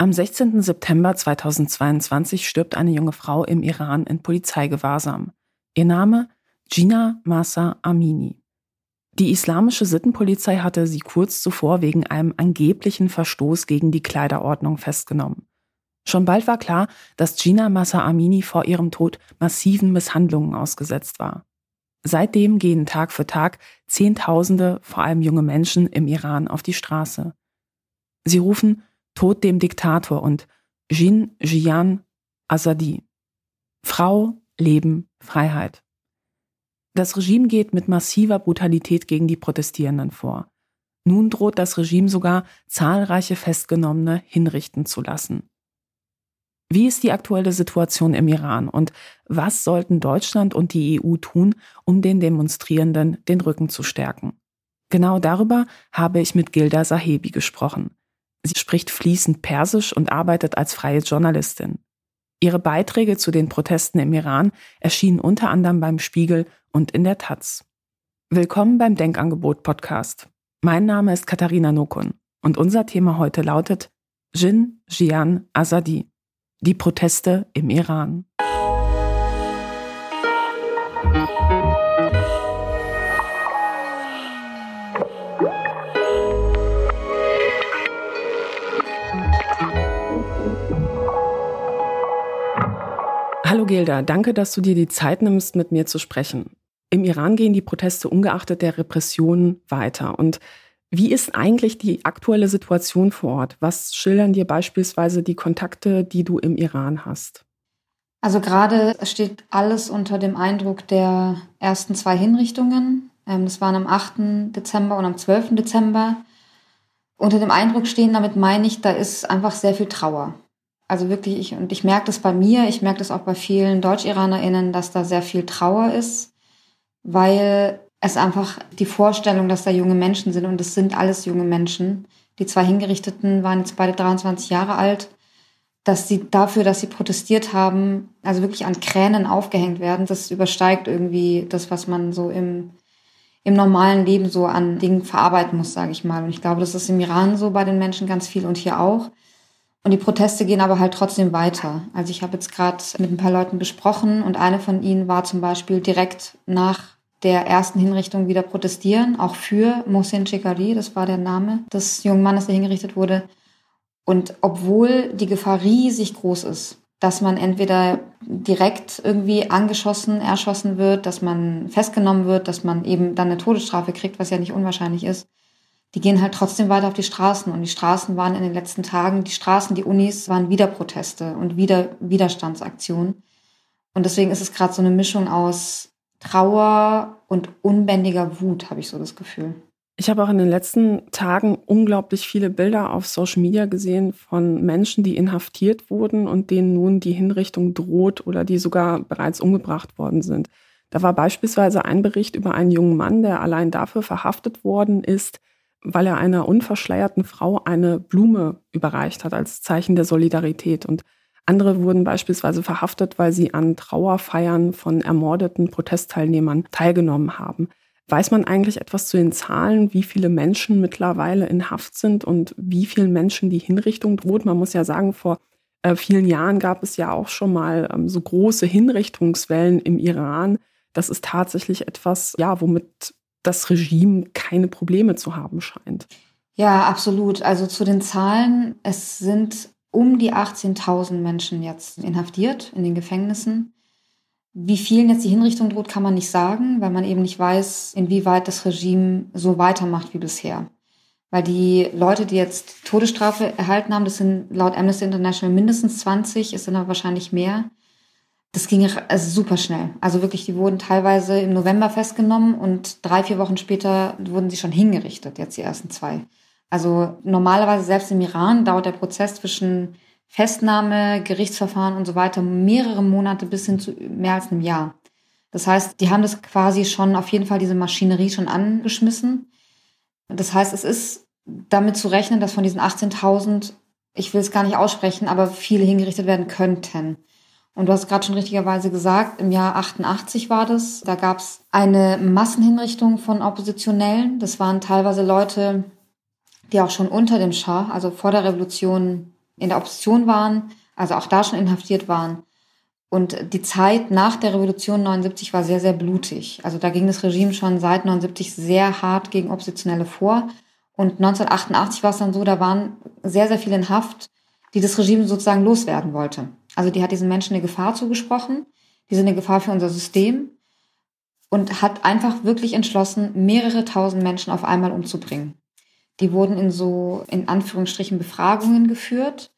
Am 16. September 2022 stirbt eine junge Frau im Iran in Polizeigewahrsam. Ihr Name Gina Masa Amini. Die islamische Sittenpolizei hatte sie kurz zuvor wegen einem angeblichen Verstoß gegen die Kleiderordnung festgenommen. Schon bald war klar, dass Gina Masa Amini vor ihrem Tod massiven Misshandlungen ausgesetzt war. Seitdem gehen Tag für Tag Zehntausende, vor allem junge Menschen im Iran auf die Straße. Sie rufen Tod dem Diktator und Jin Jian Azadi. Frau, Leben, Freiheit. Das Regime geht mit massiver Brutalität gegen die Protestierenden vor. Nun droht das Regime sogar, zahlreiche Festgenommene hinrichten zu lassen. Wie ist die aktuelle Situation im Iran und was sollten Deutschland und die EU tun, um den Demonstrierenden den Rücken zu stärken? Genau darüber habe ich mit Gilda Sahebi gesprochen. Sie spricht fließend Persisch und arbeitet als freie Journalistin. Ihre Beiträge zu den Protesten im Iran erschienen unter anderem beim Spiegel und in der Taz. Willkommen beim Denkangebot Podcast. Mein Name ist Katharina Nokun und unser Thema heute lautet Jin Jian Azadi. Die Proteste im Iran. Hallo Gilda, danke, dass du dir die Zeit nimmst, mit mir zu sprechen. Im Iran gehen die Proteste ungeachtet der Repressionen weiter. Und wie ist eigentlich die aktuelle Situation vor Ort? Was schildern dir beispielsweise die Kontakte, die du im Iran hast? Also gerade steht alles unter dem Eindruck der ersten zwei Hinrichtungen. Ähm, das waren am 8. Dezember und am 12. Dezember. Unter dem Eindruck stehen, damit meine ich, da ist einfach sehr viel Trauer. Also wirklich, ich, und ich merke das bei mir, ich merke das auch bei vielen DeutschiranerInnen, dass da sehr viel Trauer ist, weil es einfach die Vorstellung, dass da junge Menschen sind und es sind alles junge Menschen. Die zwei Hingerichteten waren jetzt beide 23 Jahre alt, dass sie dafür, dass sie protestiert haben, also wirklich an Kränen aufgehängt werden, das übersteigt irgendwie das, was man so im, im normalen Leben so an Dingen verarbeiten muss, sage ich mal. Und ich glaube, das ist im Iran so bei den Menschen ganz viel und hier auch. Und die Proteste gehen aber halt trotzdem weiter. Also ich habe jetzt gerade mit ein paar Leuten gesprochen und eine von ihnen war zum Beispiel direkt nach der ersten Hinrichtung wieder protestieren, auch für Mohsen Chekari, das war der Name des jungen Mannes, der hingerichtet wurde. Und obwohl die Gefahr riesig groß ist, dass man entweder direkt irgendwie angeschossen, erschossen wird, dass man festgenommen wird, dass man eben dann eine Todesstrafe kriegt, was ja nicht unwahrscheinlich ist, die gehen halt trotzdem weiter auf die Straßen. Und die Straßen waren in den letzten Tagen, die Straßen, die Unis waren wieder Proteste und wieder Widerstandsaktionen. Und deswegen ist es gerade so eine Mischung aus Trauer und unbändiger Wut, habe ich so das Gefühl. Ich habe auch in den letzten Tagen unglaublich viele Bilder auf Social Media gesehen von Menschen, die inhaftiert wurden und denen nun die Hinrichtung droht oder die sogar bereits umgebracht worden sind. Da war beispielsweise ein Bericht über einen jungen Mann, der allein dafür verhaftet worden ist, weil er einer unverschleierten Frau eine Blume überreicht hat als Zeichen der Solidarität. Und andere wurden beispielsweise verhaftet, weil sie an Trauerfeiern von ermordeten Protestteilnehmern teilgenommen haben. Weiß man eigentlich etwas zu den Zahlen, wie viele Menschen mittlerweile in Haft sind und wie vielen Menschen die Hinrichtung droht? Man muss ja sagen, vor äh, vielen Jahren gab es ja auch schon mal ähm, so große Hinrichtungswellen im Iran. Das ist tatsächlich etwas, ja, womit das Regime keine Probleme zu haben scheint. Ja, absolut. Also zu den Zahlen, es sind um die 18.000 Menschen jetzt inhaftiert in den Gefängnissen. Wie vielen jetzt die Hinrichtung droht, kann man nicht sagen, weil man eben nicht weiß, inwieweit das Regime so weitermacht wie bisher. Weil die Leute, die jetzt Todesstrafe erhalten haben, das sind laut Amnesty International mindestens 20, es sind aber wahrscheinlich mehr. Das ging also super schnell. Also wirklich, die wurden teilweise im November festgenommen und drei, vier Wochen später wurden sie schon hingerichtet, jetzt die ersten zwei. Also normalerweise selbst im Iran dauert der Prozess zwischen Festnahme, Gerichtsverfahren und so weiter mehrere Monate bis hin zu mehr als einem Jahr. Das heißt, die haben das quasi schon auf jeden Fall diese Maschinerie schon angeschmissen. Das heißt, es ist damit zu rechnen, dass von diesen 18.000, ich will es gar nicht aussprechen, aber viele hingerichtet werden könnten. Und du hast gerade schon richtigerweise gesagt, im Jahr 88 war das. Da gab es eine Massenhinrichtung von Oppositionellen. Das waren teilweise Leute, die auch schon unter dem Schah, also vor der Revolution, in der Opposition waren, also auch da schon inhaftiert waren. Und die Zeit nach der Revolution 79 war sehr, sehr blutig. Also da ging das Regime schon seit 79 sehr hart gegen Oppositionelle vor. Und 1988 war es dann so, da waren sehr, sehr viele in Haft, die das Regime sozusagen loswerden wollte. Also die hat diesen Menschen eine Gefahr zugesprochen. Die sind eine Gefahr für unser System. Und hat einfach wirklich entschlossen, mehrere tausend Menschen auf einmal umzubringen. Die wurden in so, in Anführungsstrichen, Befragungen geführt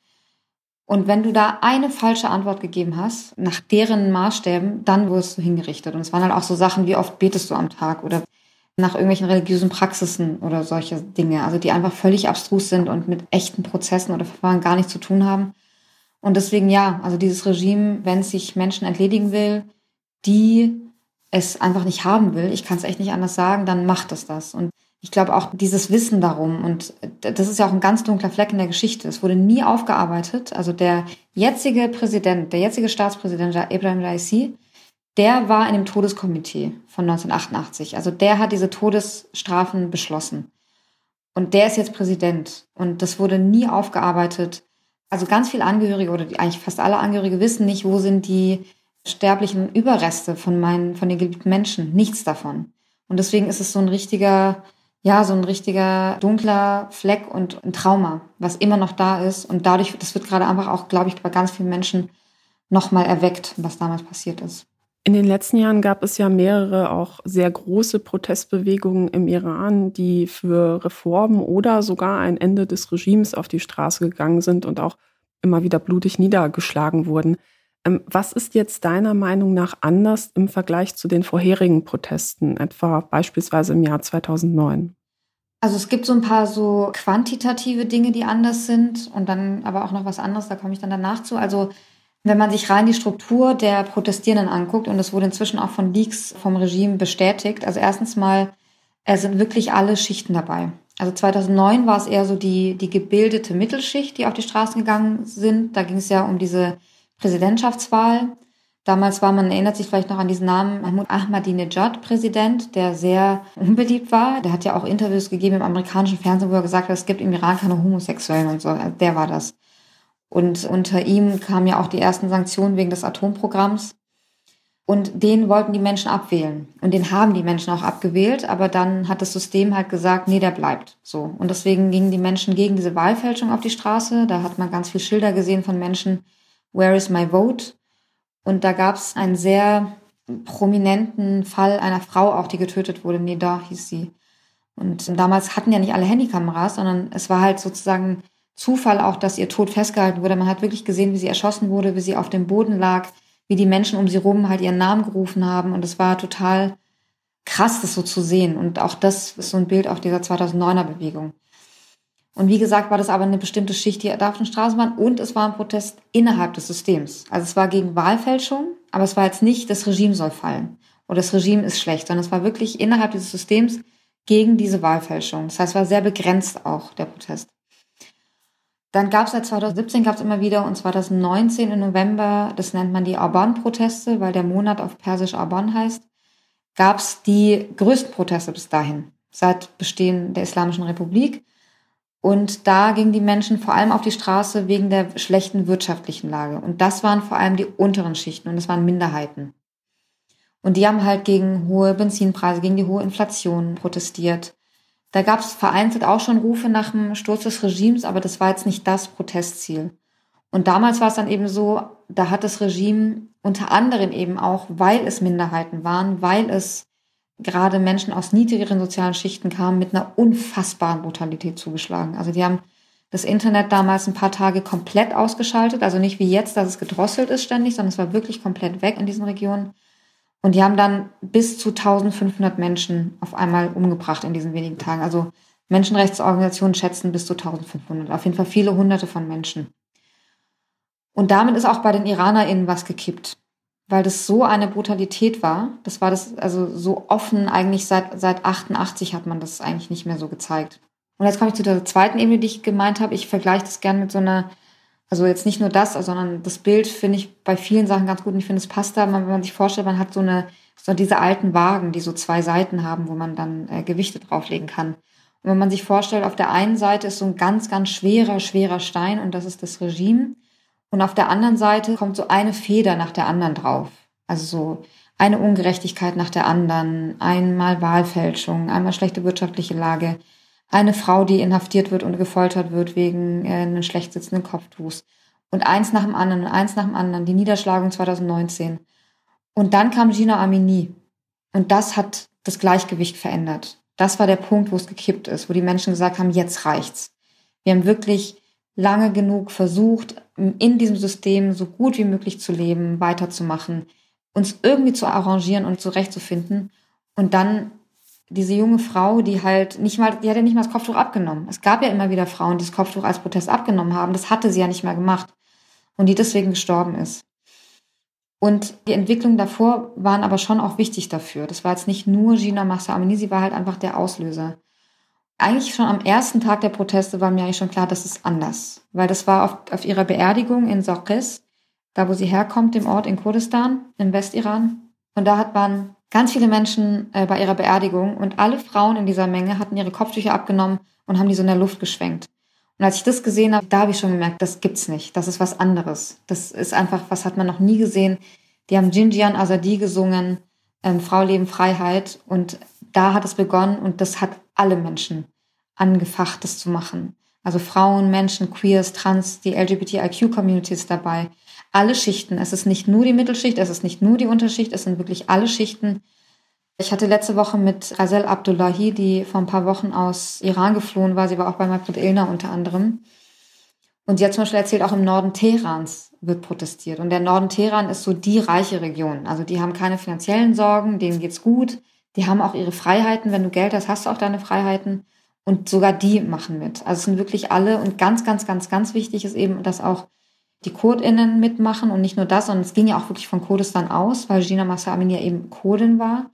und wenn du da eine falsche Antwort gegeben hast, nach deren Maßstäben, dann wirst du hingerichtet. Und es waren halt auch so Sachen, wie oft betest du am Tag oder nach irgendwelchen religiösen Praxisen oder solche Dinge, also die einfach völlig abstrus sind und mit echten Prozessen oder Verfahren gar nichts zu tun haben. Und deswegen ja, also dieses Regime, wenn es sich Menschen entledigen will, die es einfach nicht haben will, ich kann es echt nicht anders sagen, dann macht es das. Und ich glaube auch dieses Wissen darum, und das ist ja auch ein ganz dunkler Fleck in der Geschichte, es wurde nie aufgearbeitet. Also der jetzige Präsident, der jetzige Staatspräsident Ibrahim Raisi, der war in dem Todeskomitee von 1988. Also der hat diese Todesstrafen beschlossen. Und der ist jetzt Präsident. Und das wurde nie aufgearbeitet. Also ganz viele Angehörige oder eigentlich fast alle Angehörige wissen nicht, wo sind die sterblichen Überreste von meinen, von den geliebten Menschen. Nichts davon. Und deswegen ist es so ein richtiger, ja, so ein richtiger dunkler Fleck und ein Trauma, was immer noch da ist. Und dadurch, das wird gerade einfach auch, glaube ich, bei ganz vielen Menschen nochmal erweckt, was damals passiert ist. In den letzten Jahren gab es ja mehrere auch sehr große Protestbewegungen im Iran, die für Reformen oder sogar ein Ende des Regimes auf die Straße gegangen sind und auch immer wieder blutig niedergeschlagen wurden. Ähm, was ist jetzt deiner Meinung nach anders im Vergleich zu den vorherigen Protesten, etwa beispielsweise im Jahr 2009? Also es gibt so ein paar so quantitative Dinge, die anders sind und dann aber auch noch was anderes, da komme ich dann danach zu. Also wenn man sich rein die Struktur der Protestierenden anguckt, und das wurde inzwischen auch von Leaks vom Regime bestätigt, also erstens mal, es sind wirklich alle Schichten dabei. Also 2009 war es eher so die, die gebildete Mittelschicht, die auf die Straßen gegangen sind. Da ging es ja um diese Präsidentschaftswahl. Damals war man, erinnert sich vielleicht noch an diesen Namen, Mahmoud Ahmadinejad Präsident, der sehr unbeliebt war. Der hat ja auch Interviews gegeben im amerikanischen Fernsehen, wo er gesagt hat, es gibt im Iran keine Homosexuellen und so. Also der war das. Und unter ihm kamen ja auch die ersten Sanktionen wegen des Atomprogramms. Und den wollten die Menschen abwählen. Und den haben die Menschen auch abgewählt. Aber dann hat das System halt gesagt, nee, der bleibt. So. Und deswegen gingen die Menschen gegen diese Wahlfälschung auf die Straße. Da hat man ganz viele Schilder gesehen von Menschen, Where is my vote? Und da gab es einen sehr prominenten Fall einer Frau auch, die getötet wurde. Neda hieß sie. Und damals hatten ja nicht alle Handykameras, sondern es war halt sozusagen Zufall auch, dass ihr Tod festgehalten wurde. Man hat wirklich gesehen, wie sie erschossen wurde, wie sie auf dem Boden lag, wie die Menschen um sie rum halt ihren Namen gerufen haben. Und es war total krass, das so zu sehen. Und auch das ist so ein Bild auch dieser 2009er Bewegung. Und wie gesagt, war das aber eine bestimmte Schicht, die da auf den Straßen waren. Und es war ein Protest innerhalb des Systems. Also es war gegen Wahlfälschung, aber es war jetzt nicht, das Regime soll fallen oder das Regime ist schlecht, sondern es war wirklich innerhalb dieses Systems gegen diese Wahlfälschung. Das heißt, es war sehr begrenzt auch der Protest. Dann gab es seit 2017 gab es immer wieder und 2019 im November, das nennt man die Arban-Proteste, weil der Monat auf Persisch Arban heißt, gab es die größten Proteste bis dahin, seit Bestehen der Islamischen Republik. Und da gingen die Menschen vor allem auf die Straße wegen der schlechten wirtschaftlichen Lage. Und das waren vor allem die unteren Schichten und das waren Minderheiten. Und die haben halt gegen hohe Benzinpreise, gegen die hohe Inflation protestiert. Da gab es vereinzelt auch schon Rufe nach dem Sturz des Regimes, aber das war jetzt nicht das Protestziel. Und damals war es dann eben so, da hat das Regime unter anderem eben auch, weil es Minderheiten waren, weil es gerade Menschen aus niedrigeren sozialen Schichten kamen, mit einer unfassbaren Brutalität zugeschlagen. Also die haben das Internet damals ein paar Tage komplett ausgeschaltet, also nicht wie jetzt, dass es gedrosselt ist ständig, sondern es war wirklich komplett weg in diesen Regionen. Und die haben dann bis zu 1500 Menschen auf einmal umgebracht in diesen wenigen Tagen. Also Menschenrechtsorganisationen schätzen bis zu 1500. Auf jeden Fall viele hunderte von Menschen. Und damit ist auch bei den IranerInnen was gekippt weil das so eine Brutalität war. Das war das, also so offen eigentlich seit, seit 88 hat man das eigentlich nicht mehr so gezeigt. Und jetzt komme ich zu der zweiten Ebene, die ich gemeint habe. Ich vergleiche das gern mit so einer, also jetzt nicht nur das, sondern das Bild finde ich bei vielen Sachen ganz gut und ich finde, es passt da, wenn man sich vorstellt, man hat so eine, so diese alten Wagen, die so zwei Seiten haben, wo man dann äh, Gewichte drauflegen kann. Und wenn man sich vorstellt, auf der einen Seite ist so ein ganz, ganz schwerer, schwerer Stein und das ist das Regime. Und auf der anderen Seite kommt so eine Feder nach der anderen drauf. Also so eine Ungerechtigkeit nach der anderen, einmal Wahlfälschung, einmal schlechte wirtschaftliche Lage, eine Frau, die inhaftiert wird und gefoltert wird wegen äh, einen schlecht sitzenden Kopftuchs. Und eins nach dem anderen eins nach dem anderen, die Niederschlagung 2019. Und dann kam Gina Amini. Und das hat das Gleichgewicht verändert. Das war der Punkt, wo es gekippt ist, wo die Menschen gesagt haben, jetzt reicht's. Wir haben wirklich lange genug versucht, in diesem System so gut wie möglich zu leben, weiterzumachen, uns irgendwie zu arrangieren und zurechtzufinden. Und dann diese junge Frau, die halt nicht mal, die hat ja nicht mal das Kopftuch abgenommen. Es gab ja immer wieder Frauen, die das Kopftuch als Protest abgenommen haben. Das hatte sie ja nicht mehr gemacht. Und die deswegen gestorben ist. Und die Entwicklungen davor waren aber schon auch wichtig dafür. Das war jetzt nicht nur Gina Massa Amini, sie war halt einfach der Auslöser. Eigentlich schon am ersten Tag der Proteste war mir eigentlich schon klar, das ist anders. Weil das war auf, auf ihrer Beerdigung in Sorkes, da wo sie herkommt, dem Ort in Kurdistan, im Westiran. Und da hat man ganz viele Menschen äh, bei ihrer Beerdigung und alle Frauen in dieser Menge hatten ihre Kopftücher abgenommen und haben die so in der Luft geschwenkt. Und als ich das gesehen habe, da habe ich schon gemerkt, das gibt's nicht. Das ist was anderes. Das ist einfach, was hat man noch nie gesehen. Die haben Jinjian Azadi gesungen, ähm, Frau Leben Freiheit. Und da hat es begonnen und das hat alle Menschen angefacht, das zu machen. Also Frauen, Menschen, Queers, Trans, die LGBTIQ-Community ist dabei. Alle Schichten. Es ist nicht nur die Mittelschicht, es ist nicht nur die Unterschicht, es sind wirklich alle Schichten. Ich hatte letzte Woche mit Razel Abdullahi, die vor ein paar Wochen aus Iran geflohen war. Sie war auch bei Margret Illner unter anderem. Und sie hat zum Beispiel erzählt, auch im Norden Teherans wird protestiert. Und der Norden Teheran ist so die reiche Region. Also die haben keine finanziellen Sorgen, denen geht's gut. Die haben auch ihre Freiheiten. Wenn du Geld hast, hast du auch deine Freiheiten. Und sogar die machen mit. Also es sind wirklich alle. Und ganz, ganz, ganz, ganz wichtig ist eben, dass auch die KurdInnen mitmachen und nicht nur das, sondern es ging ja auch wirklich von Kurdistan aus, weil Gina Massa Amin ja eben Kurdin war.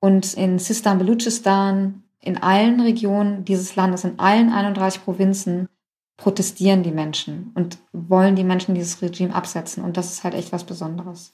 Und in Sistan, Belutschistan, in allen Regionen dieses Landes, in allen 31 Provinzen protestieren die Menschen und wollen die Menschen dieses Regime absetzen. Und das ist halt echt was Besonderes.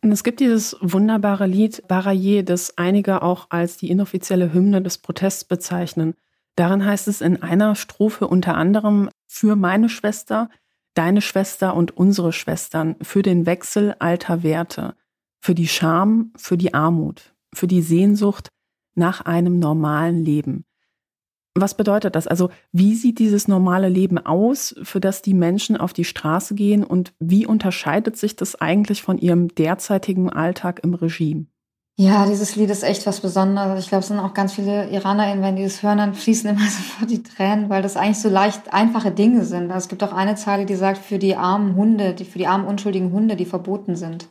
Und es gibt dieses wunderbare Lied Baraye, das einige auch als die inoffizielle Hymne des Protests bezeichnen. Darin heißt es in einer Strophe unter anderem für meine Schwester, deine Schwester und unsere Schwestern, für den Wechsel alter Werte, für die Scham, für die Armut, für die Sehnsucht nach einem normalen Leben. Was bedeutet das? Also wie sieht dieses normale Leben aus, für das die Menschen auf die Straße gehen und wie unterscheidet sich das eigentlich von ihrem derzeitigen Alltag im Regime? Ja, dieses Lied ist echt was Besonderes. Ich glaube, es sind auch ganz viele IranerInnen, wenn die das hören, dann fließen immer sofort die Tränen, weil das eigentlich so leicht einfache Dinge sind. Also es gibt auch eine Zeile, die sagt, für die armen Hunde, die, für die armen unschuldigen Hunde, die verboten sind.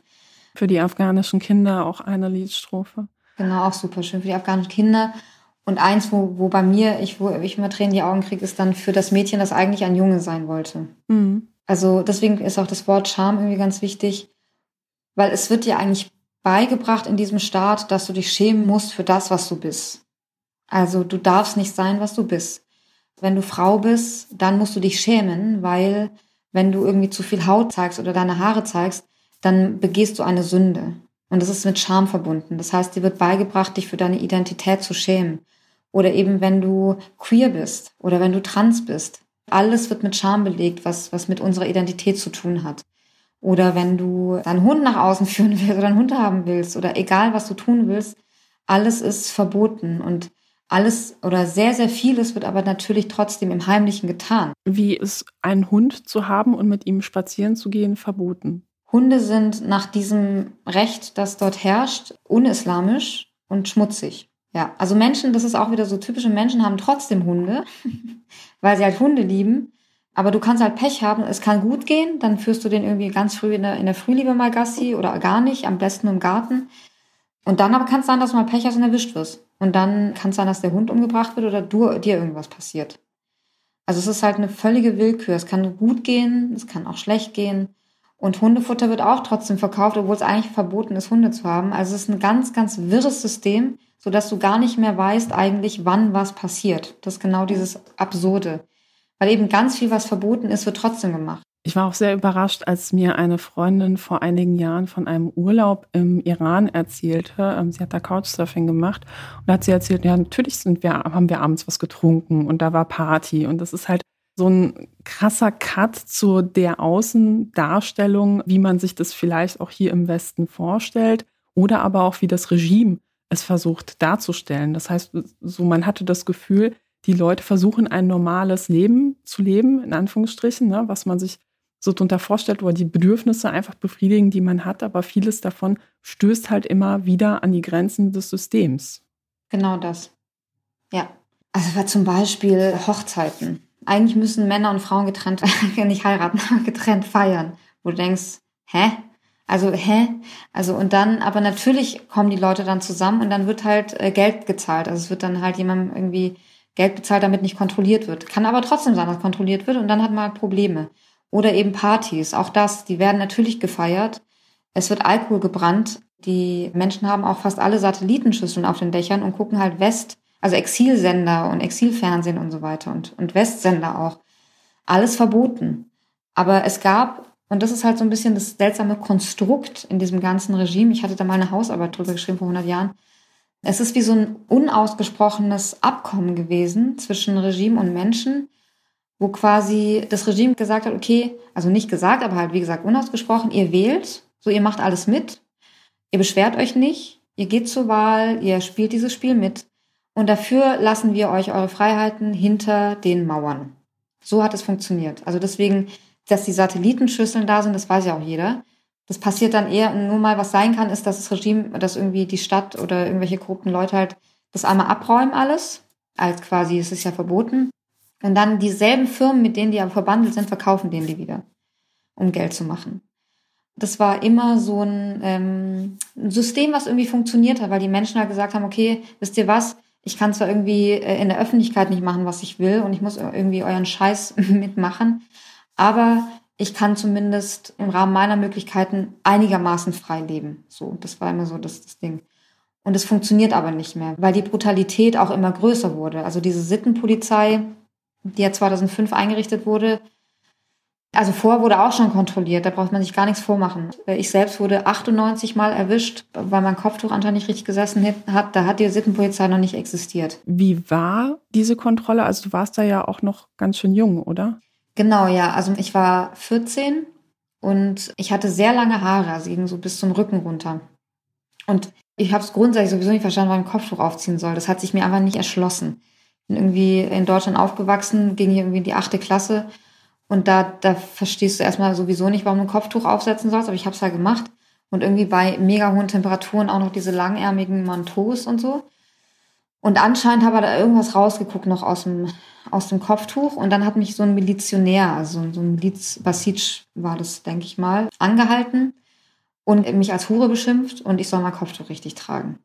Für die afghanischen Kinder auch eine Liedstrophe. Genau, auch super schön. Für die afghanischen Kinder. Und eins, wo, wo bei mir, ich, wo ich immer Tränen in die Augen kriege, ist dann für das Mädchen, das eigentlich ein Junge sein wollte. Mhm. Also deswegen ist auch das Wort Scham irgendwie ganz wichtig, weil es wird dir eigentlich beigebracht in diesem Staat, dass du dich schämen musst für das, was du bist. Also du darfst nicht sein, was du bist. Wenn du Frau bist, dann musst du dich schämen, weil wenn du irgendwie zu viel Haut zeigst oder deine Haare zeigst, dann begehst du eine Sünde. Und das ist mit Scham verbunden. Das heißt, dir wird beigebracht, dich für deine Identität zu schämen. Oder eben, wenn du queer bist oder wenn du trans bist. Alles wird mit Scham belegt, was, was mit unserer Identität zu tun hat. Oder wenn du deinen Hund nach außen führen willst oder einen Hund haben willst oder egal, was du tun willst, alles ist verboten und alles oder sehr, sehr vieles wird aber natürlich trotzdem im Heimlichen getan. Wie ist ein Hund zu haben und mit ihm spazieren zu gehen verboten? Hunde sind nach diesem Recht, das dort herrscht, unislamisch und schmutzig. Ja, also Menschen, das ist auch wieder so typische Menschen haben trotzdem Hunde, weil sie halt Hunde lieben. Aber du kannst halt Pech haben, es kann gut gehen, dann führst du den irgendwie ganz früh in der, in der Frühliebe mal Gassi oder gar nicht, am besten im Garten. Und dann aber kann es sein, dass du mal Pech hast und erwischt wirst. Und dann kann es sein, dass der Hund umgebracht wird oder du, dir irgendwas passiert. Also es ist halt eine völlige Willkür. Es kann gut gehen, es kann auch schlecht gehen. Und Hundefutter wird auch trotzdem verkauft, obwohl es eigentlich verboten ist, Hunde zu haben. Also es ist ein ganz, ganz wirres System, so dass du gar nicht mehr weißt eigentlich, wann was passiert. Das ist genau dieses Absurde. Weil eben ganz viel, was verboten ist, wird trotzdem gemacht. Ich war auch sehr überrascht, als mir eine Freundin vor einigen Jahren von einem Urlaub im Iran erzählte. Ähm, sie hat da Couchsurfing gemacht und hat sie erzählt, ja, natürlich sind wir, haben wir abends was getrunken und da war Party. Und das ist halt so ein krasser Cut zu der Außendarstellung, wie man sich das vielleicht auch hier im Westen vorstellt oder aber auch wie das Regime es versucht darzustellen. Das heißt, so man hatte das Gefühl, die Leute versuchen ein normales Leben zu leben, in Anführungsstrichen, ne, was man sich so darunter vorstellt, wo die Bedürfnisse einfach befriedigen, die man hat, aber vieles davon stößt halt immer wieder an die Grenzen des Systems. Genau das. Ja. Also zum Beispiel Hochzeiten. Eigentlich müssen Männer und Frauen getrennt, nicht heiraten, getrennt feiern. Wo du denkst, hä? Also, hä? Also, und dann, aber natürlich kommen die Leute dann zusammen und dann wird halt äh, Geld gezahlt. Also es wird dann halt jemandem irgendwie Geld bezahlt, damit nicht kontrolliert wird. Kann aber trotzdem sein, dass kontrolliert wird und dann hat man halt Probleme. Oder eben Partys, auch das, die werden natürlich gefeiert. Es wird Alkohol gebrannt. Die Menschen haben auch fast alle Satellitenschüsseln auf den Dächern und gucken halt West, also Exilsender und Exilfernsehen und so weiter und, und Westsender auch. Alles verboten. Aber es gab, und das ist halt so ein bisschen das seltsame Konstrukt in diesem ganzen Regime. Ich hatte da mal eine Hausarbeit drüber geschrieben vor 100 Jahren. Es ist wie so ein unausgesprochenes Abkommen gewesen zwischen Regime und Menschen, wo quasi das Regime gesagt hat, okay, also nicht gesagt, aber halt wie gesagt unausgesprochen, ihr wählt, so ihr macht alles mit, ihr beschwert euch nicht, ihr geht zur Wahl, ihr spielt dieses Spiel mit und dafür lassen wir euch eure Freiheiten hinter den Mauern. So hat es funktioniert. Also deswegen, dass die Satellitenschüsseln da sind, das weiß ja auch jeder. Das passiert dann eher nur mal, was sein kann, ist, dass das Regime, dass irgendwie die Stadt oder irgendwelche korrupten Leute halt das einmal abräumen alles, als quasi, es ist ja verboten. Und dann dieselben Firmen, mit denen die aber verbandelt sind, verkaufen denen die wieder, um Geld zu machen. Das war immer so ein, ähm, System, was irgendwie funktioniert hat, weil die Menschen halt gesagt haben, okay, wisst ihr was, ich kann zwar irgendwie äh, in der Öffentlichkeit nicht machen, was ich will und ich muss irgendwie euren Scheiß mitmachen, aber ich kann zumindest im Rahmen meiner Möglichkeiten einigermaßen frei leben. So, das war immer so das, das Ding. Und es funktioniert aber nicht mehr, weil die Brutalität auch immer größer wurde. Also diese Sittenpolizei, die ja 2005 eingerichtet wurde. Also vorher wurde auch schon kontrolliert, da braucht man sich gar nichts vormachen. Ich selbst wurde 98 Mal erwischt, weil mein Kopftuch anscheinend nicht richtig gesessen hat. Da hat die Sittenpolizei noch nicht existiert. Wie war diese Kontrolle? Also du warst da ja auch noch ganz schön jung, oder? Genau, ja. Also ich war 14 und ich hatte sehr lange Haare, also ging so bis zum Rücken runter. Und ich habe es grundsätzlich sowieso nicht verstanden, wann ein Kopftuch aufziehen soll. Das hat sich mir einfach nicht erschlossen bin irgendwie in Deutschland aufgewachsen, ging hier irgendwie in die achte Klasse. Und da, da verstehst du erstmal sowieso nicht, warum du ein Kopftuch aufsetzen sollst, aber ich habe es halt gemacht. Und irgendwie bei mega hohen Temperaturen auch noch diese langärmigen Manteaus und so. Und anscheinend habe er da irgendwas rausgeguckt noch aus dem, aus dem Kopftuch. Und dann hat mich so ein Milizionär, also so ein Miliz, Basic war das, denke ich mal, angehalten und mich als Hure beschimpft und ich soll mein Kopftuch richtig tragen.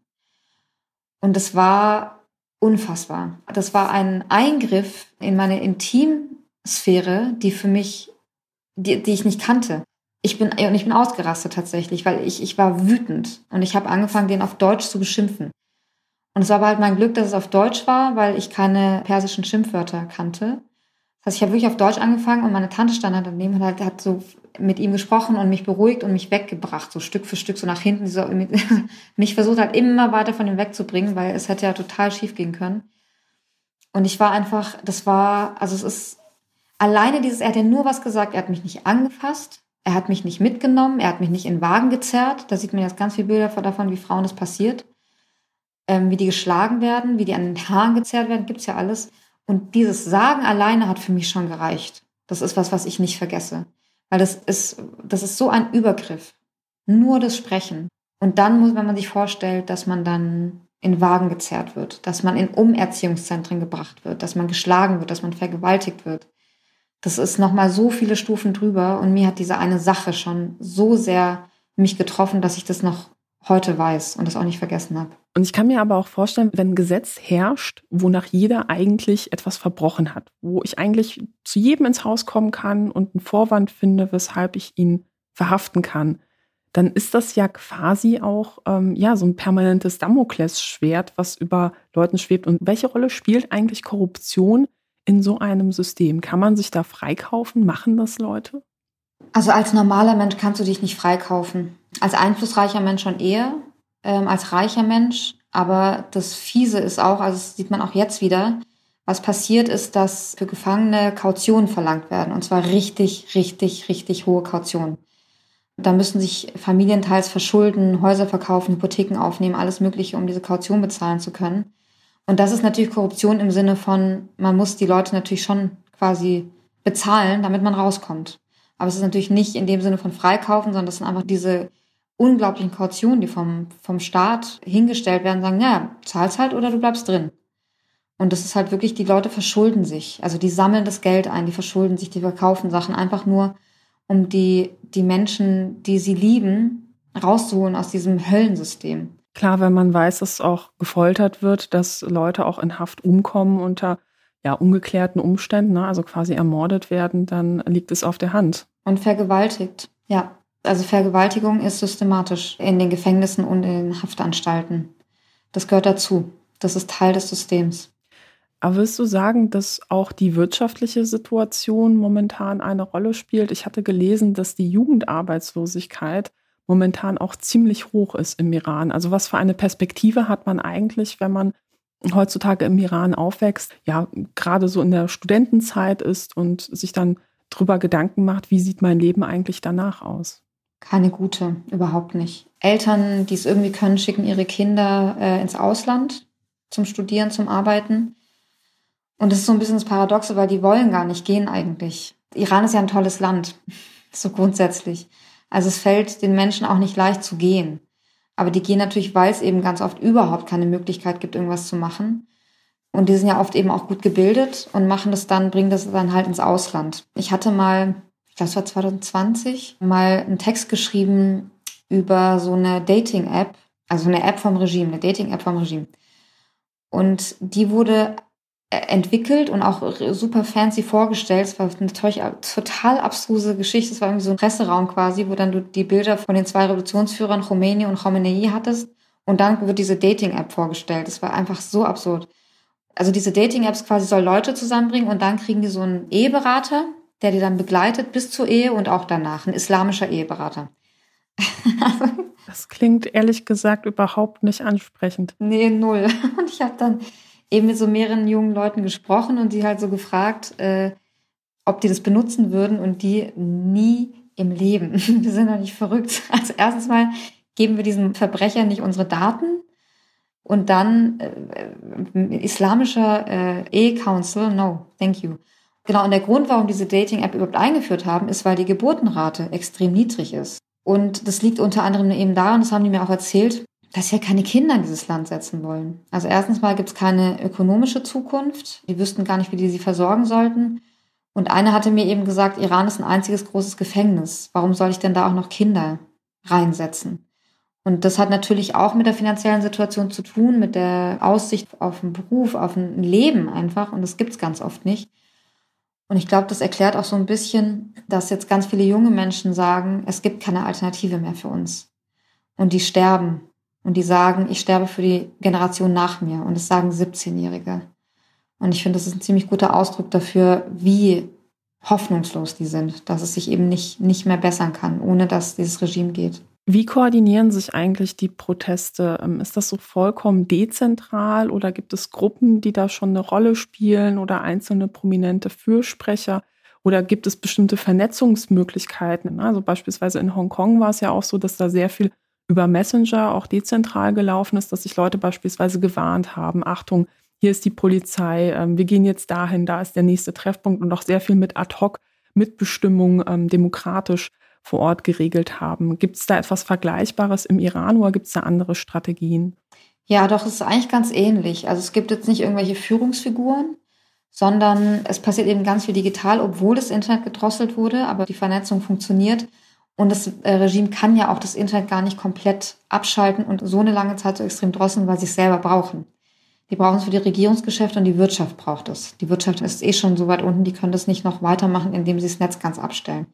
Und das war unfassbar. Das war ein Eingriff in meine Intimsphäre, die für mich, die, die ich nicht kannte. Ich bin, und ich bin ausgerastet tatsächlich, weil ich, ich war wütend und ich habe angefangen, den auf Deutsch zu beschimpfen. Und es war aber halt mein Glück, dass es auf Deutsch war, weil ich keine persischen Schimpfwörter kannte. Das heißt, ich habe wirklich auf Deutsch angefangen und meine Tante stand halt daneben und hat, hat so mit ihm gesprochen und mich beruhigt und mich weggebracht, so Stück für Stück, so nach hinten. So, mich versucht halt immer weiter von ihm wegzubringen, weil es hätte ja total schief gehen können. Und ich war einfach, das war, also es ist alleine dieses, er hat ja nur was gesagt, er hat mich nicht angefasst, er hat mich nicht mitgenommen, er hat mich nicht in Wagen gezerrt. Da sieht man jetzt ganz viele Bilder davon, wie Frauen das passiert. Ähm, wie die geschlagen werden, wie die an den Haaren gezerrt werden, gibt's ja alles. Und dieses Sagen alleine hat für mich schon gereicht. Das ist was, was ich nicht vergesse. Weil das ist, das ist so ein Übergriff. Nur das Sprechen. Und dann muss, wenn man sich vorstellt, dass man dann in Wagen gezerrt wird, dass man in Umerziehungszentren gebracht wird, dass man geschlagen wird, dass man vergewaltigt wird. Das ist nochmal so viele Stufen drüber und mir hat diese eine Sache schon so sehr mich getroffen, dass ich das noch heute weiß und das auch nicht vergessen habe. Und ich kann mir aber auch vorstellen, wenn ein Gesetz herrscht, wonach jeder eigentlich etwas verbrochen hat, wo ich eigentlich zu jedem ins Haus kommen kann und einen Vorwand finde, weshalb ich ihn verhaften kann, dann ist das ja quasi auch ähm, ja so ein permanentes Damoklesschwert, was über Leuten schwebt. Und welche Rolle spielt eigentlich Korruption in so einem System? Kann man sich da freikaufen? Machen das Leute? Also als normaler Mensch kannst du dich nicht freikaufen. Als einflussreicher Mensch schon eher, ähm, als reicher Mensch. Aber das Fiese ist auch, also das sieht man auch jetzt wieder, was passiert ist, dass für Gefangene Kautionen verlangt werden. Und zwar richtig, richtig, richtig hohe Kautionen. Da müssen sich Familien teils verschulden, Häuser verkaufen, Hypotheken aufnehmen, alles Mögliche, um diese Kaution bezahlen zu können. Und das ist natürlich Korruption im Sinne von, man muss die Leute natürlich schon quasi bezahlen, damit man rauskommt. Aber es ist natürlich nicht in dem Sinne von freikaufen, sondern das sind einfach diese unglaublichen Kautionen, die vom, vom Staat hingestellt werden, sagen, naja, zahlst halt oder du bleibst drin. Und das ist halt wirklich, die Leute verschulden sich. Also die sammeln das Geld ein, die verschulden sich, die verkaufen Sachen einfach nur, um die, die Menschen, die sie lieben, rauszuholen aus diesem Höllensystem. Klar, wenn man weiß, dass auch gefoltert wird, dass Leute auch in Haft umkommen unter ja, ungeklärten Umständen, ne, also quasi ermordet werden, dann liegt es auf der Hand. Und vergewaltigt, ja. Also Vergewaltigung ist systematisch in den Gefängnissen und in den Haftanstalten. Das gehört dazu. Das ist Teil des Systems. Aber willst du sagen, dass auch die wirtschaftliche Situation momentan eine Rolle spielt? Ich hatte gelesen, dass die Jugendarbeitslosigkeit momentan auch ziemlich hoch ist im Iran. Also was für eine Perspektive hat man eigentlich, wenn man heutzutage im Iran aufwächst, ja, gerade so in der Studentenzeit ist und sich dann drüber Gedanken macht, wie sieht mein Leben eigentlich danach aus? Keine gute, überhaupt nicht. Eltern, die es irgendwie können, schicken ihre Kinder äh, ins Ausland zum Studieren, zum Arbeiten. Und das ist so ein bisschen das Paradoxe, weil die wollen gar nicht gehen eigentlich. Iran ist ja ein tolles Land, so grundsätzlich. Also es fällt den Menschen auch nicht leicht zu gehen. Aber die gehen natürlich, weil es eben ganz oft überhaupt keine Möglichkeit gibt, irgendwas zu machen. Und die sind ja oft eben auch gut gebildet und machen das dann, bringen das dann halt ins Ausland. Ich hatte mal, ich glaube, es war 2020, mal einen Text geschrieben über so eine Dating-App, also eine App vom Regime, eine Dating-App vom Regime. Und die wurde entwickelt und auch super fancy vorgestellt. Es war eine total abstruse Geschichte. Es war irgendwie so ein Presseraum quasi, wo dann du die Bilder von den zwei Revolutionsführern Khomeini und Khomeini hattest. Und dann wird diese Dating-App vorgestellt. Das war einfach so absurd. Also diese Dating-Apps quasi soll Leute zusammenbringen und dann kriegen die so einen Eheberater, der die dann begleitet bis zur Ehe und auch danach. Ein islamischer Eheberater. das klingt ehrlich gesagt überhaupt nicht ansprechend. Nee, null. Und ich habe dann eben mit so mehreren jungen Leuten gesprochen und die halt so gefragt, äh, ob die das benutzen würden und die nie im Leben. Wir sind doch nicht verrückt. Also erstens mal geben wir diesen Verbrechern nicht unsere Daten und dann äh, islamischer äh, E-Council, no, thank you. Genau, und der Grund, warum diese Dating-App überhaupt eingeführt haben, ist, weil die Geburtenrate extrem niedrig ist. Und das liegt unter anderem eben daran, das haben die mir auch erzählt, dass sie ja keine Kinder in dieses Land setzen wollen. Also erstens mal gibt es keine ökonomische Zukunft. Die wüssten gar nicht, wie die sie versorgen sollten. Und eine hatte mir eben gesagt, Iran ist ein einziges großes Gefängnis. Warum soll ich denn da auch noch Kinder reinsetzen? Und das hat natürlich auch mit der finanziellen Situation zu tun, mit der Aussicht auf einen Beruf, auf ein Leben einfach. Und das gibt's ganz oft nicht. Und ich glaube, das erklärt auch so ein bisschen, dass jetzt ganz viele junge Menschen sagen, es gibt keine Alternative mehr für uns. Und die sterben und die sagen, ich sterbe für die Generation nach mir. Und das sagen 17-Jährige. Und ich finde, das ist ein ziemlich guter Ausdruck dafür, wie hoffnungslos die sind, dass es sich eben nicht, nicht mehr bessern kann, ohne dass dieses Regime geht. Wie koordinieren sich eigentlich die Proteste? Ähm, ist das so vollkommen dezentral oder gibt es Gruppen, die da schon eine Rolle spielen oder einzelne prominente Fürsprecher? Oder gibt es bestimmte Vernetzungsmöglichkeiten? Also beispielsweise in Hongkong war es ja auch so, dass da sehr viel über Messenger auch dezentral gelaufen ist, dass sich Leute beispielsweise gewarnt haben, Achtung, hier ist die Polizei, ähm, wir gehen jetzt dahin, da ist der nächste Treffpunkt und auch sehr viel mit Ad-hoc, Mitbestimmung ähm, demokratisch vor Ort geregelt haben. Gibt es da etwas Vergleichbares im Iran oder gibt es da andere Strategien? Ja, doch, es ist eigentlich ganz ähnlich. Also es gibt jetzt nicht irgendwelche Führungsfiguren, sondern es passiert eben ganz viel digital, obwohl das Internet gedrosselt wurde, aber die Vernetzung funktioniert. Und das äh, Regime kann ja auch das Internet gar nicht komplett abschalten und so eine lange Zeit so extrem drosseln, weil sie es selber brauchen. Die brauchen es für die Regierungsgeschäfte und die Wirtschaft braucht es. Die Wirtschaft ist eh schon so weit unten, die können das nicht noch weitermachen, indem sie das Netz ganz abstellen.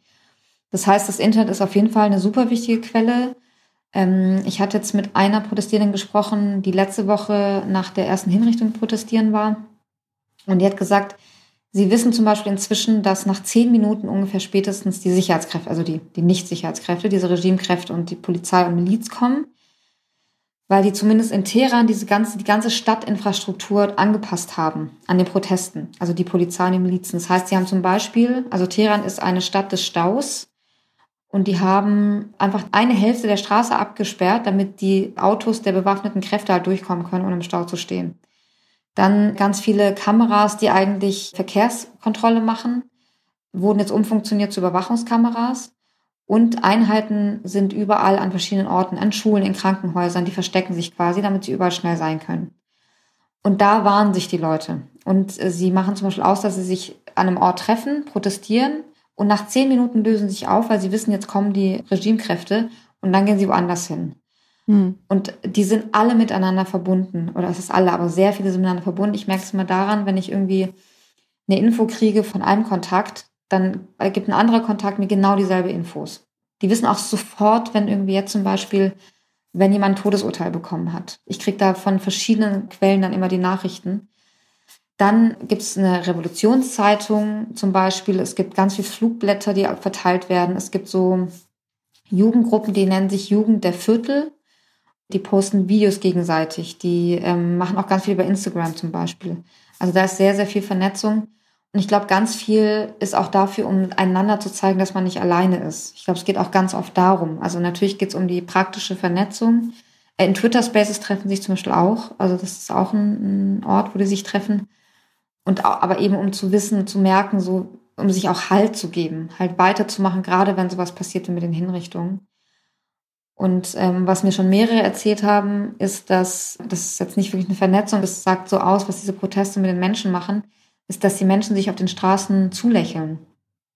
Das heißt, das Internet ist auf jeden Fall eine super wichtige Quelle. Ähm, ich hatte jetzt mit einer Protestierenden gesprochen, die letzte Woche nach der ersten Hinrichtung protestieren war. Und die hat gesagt, Sie wissen zum Beispiel inzwischen, dass nach zehn Minuten ungefähr spätestens die Sicherheitskräfte, also die, die Nicht-Sicherheitskräfte, diese Regimekräfte und die Polizei und Miliz kommen, weil die zumindest in Teheran diese ganze, die ganze Stadtinfrastruktur angepasst haben an den Protesten, also die Polizei und die Milizen. Das heißt, sie haben zum Beispiel, also Teheran ist eine Stadt des Staus und die haben einfach eine Hälfte der Straße abgesperrt, damit die Autos der bewaffneten Kräfte halt durchkommen können, ohne im Stau zu stehen. Dann ganz viele Kameras, die eigentlich Verkehrskontrolle machen, wurden jetzt umfunktioniert zu Überwachungskameras. Und Einheiten sind überall an verschiedenen Orten, an Schulen, in Krankenhäusern, die verstecken sich quasi, damit sie überall schnell sein können. Und da warnen sich die Leute. Und äh, sie machen zum Beispiel aus, dass sie sich an einem Ort treffen, protestieren und nach zehn Minuten lösen sie sich auf, weil sie wissen, jetzt kommen die Regimekräfte und dann gehen sie woanders hin. Mhm. Und die sind alle miteinander verbunden. Oder es ist alle, aber sehr viele sind miteinander verbunden. Ich merke es immer daran, wenn ich irgendwie eine Info kriege von einem Kontakt, dann gibt ein anderer Kontakt mir genau dieselbe Infos. Die wissen auch sofort, wenn irgendwie jetzt zum Beispiel, wenn jemand ein Todesurteil bekommen hat. Ich kriege da von verschiedenen Quellen dann immer die Nachrichten. Dann gibt es eine Revolutionszeitung zum Beispiel. Es gibt ganz viele Flugblätter, die verteilt werden. Es gibt so Jugendgruppen, die nennen sich Jugend der Viertel. Die posten Videos gegenseitig, die ähm, machen auch ganz viel über Instagram zum Beispiel. Also da ist sehr, sehr viel Vernetzung. Und ich glaube, ganz viel ist auch dafür, um einander zu zeigen, dass man nicht alleine ist. Ich glaube, es geht auch ganz oft darum. Also natürlich geht es um die praktische Vernetzung. Äh, in Twitter Spaces treffen sich zum Beispiel auch. Also das ist auch ein, ein Ort, wo die sich treffen. Und aber eben um zu wissen, zu merken, so um sich auch Halt zu geben, halt weiterzumachen, gerade wenn sowas passiert wie mit den Hinrichtungen. Und ähm, was mir schon mehrere erzählt haben, ist, dass das ist jetzt nicht wirklich eine Vernetzung, das sagt so aus, was diese Proteste mit den Menschen machen, ist, dass die Menschen sich auf den Straßen zulächeln.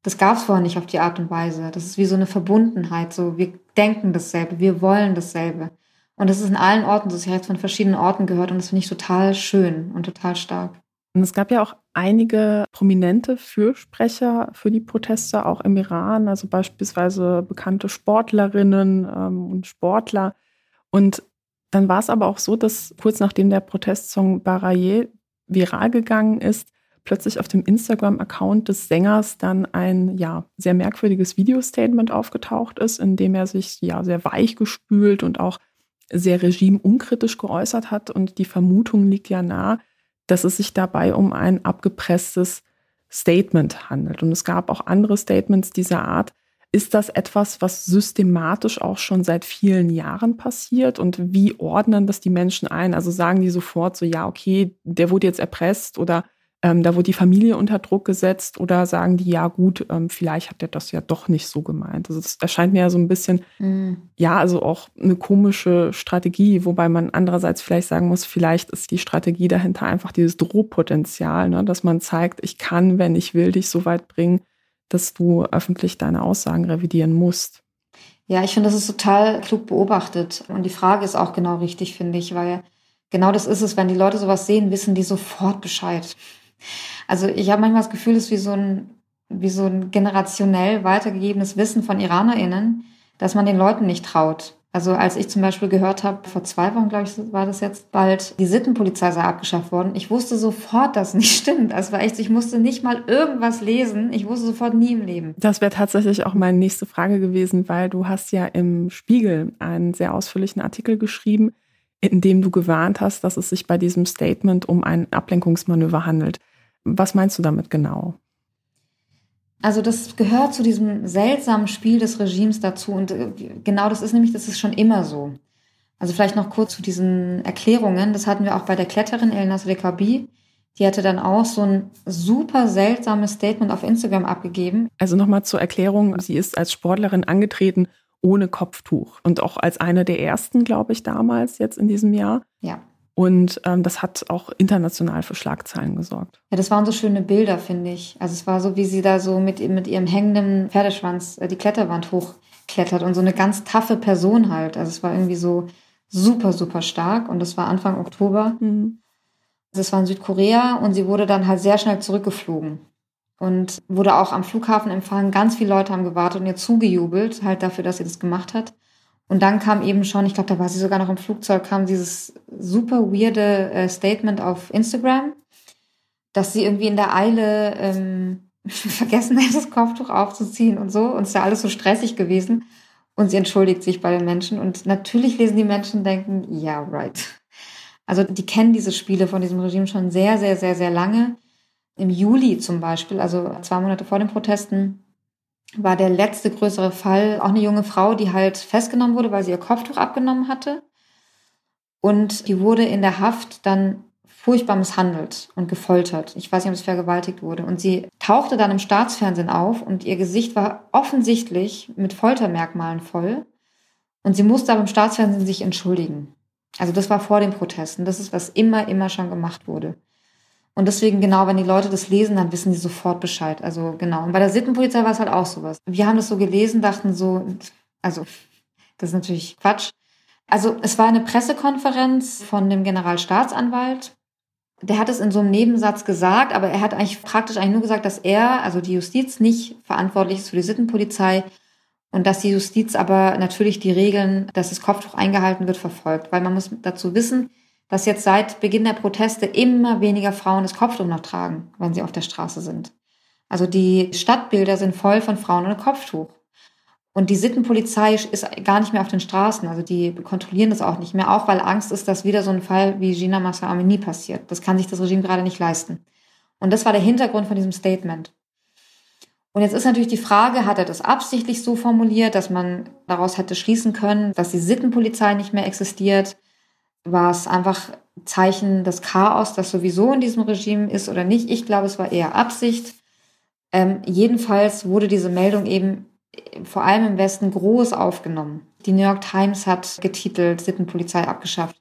Das gab es vorher nicht auf die Art und Weise. Das ist wie so eine Verbundenheit. So, wir denken dasselbe, wir wollen dasselbe. Und das ist in allen Orten so. Ich habe jetzt von verschiedenen Orten gehört und das finde ich total schön und total stark. Und es gab ja auch einige prominente Fürsprecher für die Proteste, auch im Iran, also beispielsweise bekannte Sportlerinnen ähm, und Sportler. Und dann war es aber auch so, dass kurz nachdem der Protestsong Baraye viral gegangen ist, plötzlich auf dem Instagram-Account des Sängers dann ein ja sehr merkwürdiges Video-Statement aufgetaucht ist, in dem er sich ja sehr weich gespült und auch sehr regimeunkritisch geäußert hat. Und die Vermutung liegt ja nahe, dass es sich dabei um ein abgepresstes Statement handelt. Und es gab auch andere Statements dieser Art. Ist das etwas, was systematisch auch schon seit vielen Jahren passiert? Und wie ordnen das die Menschen ein? Also sagen die sofort so, ja, okay, der wurde jetzt erpresst oder ähm, da wurde die Familie unter Druck gesetzt oder sagen die, ja gut, ähm, vielleicht hat er das ja doch nicht so gemeint. Also es erscheint mir ja so ein bisschen, mhm. ja, also auch eine komische Strategie, wobei man andererseits vielleicht sagen muss, vielleicht ist die Strategie dahinter einfach dieses Drohpotenzial, ne, dass man zeigt, ich kann, wenn ich will, dich so weit bringen, dass du öffentlich deine Aussagen revidieren musst. Ja, ich finde, das ist total klug beobachtet. Und die Frage ist auch genau richtig, finde ich, weil genau das ist es, wenn die Leute sowas sehen, wissen die sofort Bescheid. Also ich habe manchmal das Gefühl, es ist wie so ein, wie so ein generationell weitergegebenes Wissen von IranerInnen, dass man den Leuten nicht traut. Also als ich zum Beispiel gehört habe, vor zwei Wochen, glaube ich, war das jetzt bald, die Sittenpolizei sei abgeschafft worden. Ich wusste sofort, dass nicht stimmt. Das war echt, ich musste nicht mal irgendwas lesen. Ich wusste sofort nie im Leben. Das wäre tatsächlich auch meine nächste Frage gewesen, weil du hast ja im Spiegel einen sehr ausführlichen Artikel geschrieben, in dem du gewarnt hast, dass es sich bei diesem Statement um ein Ablenkungsmanöver handelt. Was meinst du damit genau? Also das gehört zu diesem seltsamen Spiel des Regimes dazu und äh, genau das ist nämlich, das ist schon immer so. Also vielleicht noch kurz zu diesen Erklärungen. Das hatten wir auch bei der Kletterin Elnas Rekabi. Die hatte dann auch so ein super seltsames Statement auf Instagram abgegeben. Also nochmal zur Erklärung, sie ist als Sportlerin angetreten ohne Kopftuch und auch als eine der ersten, glaube ich, damals jetzt in diesem Jahr. Ja. Und ähm, das hat auch international für Schlagzeilen gesorgt. Ja, das waren so schöne Bilder, finde ich. Also es war so, wie sie da so mit, mit ihrem hängenden Pferdeschwanz äh, die Kletterwand hochklettert und so eine ganz taffe Person halt. Also es war irgendwie so super, super stark und das war Anfang Oktober. Mhm. Also war in Südkorea und sie wurde dann halt sehr schnell zurückgeflogen und wurde auch am Flughafen empfangen. Ganz viele Leute haben gewartet und ihr zugejubelt, halt dafür, dass sie das gemacht hat. Und dann kam eben schon, ich glaube, da war sie sogar noch im Flugzeug, kam dieses super weirde äh, Statement auf Instagram. dass sie irgendwie in der Eile ähm, vergessen hat, das Kopftuch aufzuziehen und so. Und es ist ja alles so stressig gewesen. Und sie entschuldigt sich bei den Menschen. Und natürlich lesen die Menschen denken, ja, yeah, right. Also die kennen diese Spiele von diesem Regime schon sehr, sehr, sehr, sehr lange. Im Juli zum Beispiel, also zwei Monate vor den Protesten, war der letzte größere Fall auch eine junge Frau, die halt festgenommen wurde, weil sie ihr Kopftuch abgenommen hatte. Und die wurde in der Haft dann furchtbar misshandelt und gefoltert. Ich weiß nicht, ob es vergewaltigt wurde. Und sie tauchte dann im Staatsfernsehen auf und ihr Gesicht war offensichtlich mit Foltermerkmalen voll. Und sie musste aber im Staatsfernsehen sich entschuldigen. Also das war vor den Protesten. Das ist, was immer, immer schon gemacht wurde. Und deswegen, genau, wenn die Leute das lesen, dann wissen die sofort Bescheid. Also genau. Und bei der Sittenpolizei war es halt auch sowas. Wir haben das so gelesen, dachten so, also, das ist natürlich Quatsch. Also es war eine Pressekonferenz von dem Generalstaatsanwalt. Der hat es in so einem Nebensatz gesagt, aber er hat eigentlich praktisch eigentlich nur gesagt, dass er, also die Justiz, nicht verantwortlich ist für die Sittenpolizei und dass die Justiz aber natürlich die Regeln, dass das Kopftuch eingehalten wird, verfolgt. Weil man muss dazu wissen, dass jetzt seit Beginn der Proteste immer weniger Frauen das Kopftuch noch tragen, wenn sie auf der Straße sind. Also die Stadtbilder sind voll von Frauen ohne Kopftuch. Und die Sittenpolizei ist gar nicht mehr auf den Straßen. Also die kontrollieren das auch nicht mehr, auch weil Angst ist, dass wieder so ein Fall wie Gina Massa Amini passiert. Das kann sich das Regime gerade nicht leisten. Und das war der Hintergrund von diesem Statement. Und jetzt ist natürlich die Frage, hat er das absichtlich so formuliert, dass man daraus hätte schließen können, dass die Sittenpolizei nicht mehr existiert? War es einfach Zeichen des Chaos, das sowieso in diesem Regime ist oder nicht. Ich glaube, es war eher Absicht. Ähm, jedenfalls wurde diese Meldung eben äh, vor allem im Westen groß aufgenommen. Die New York Times hat getitelt, Sittenpolizei abgeschafft.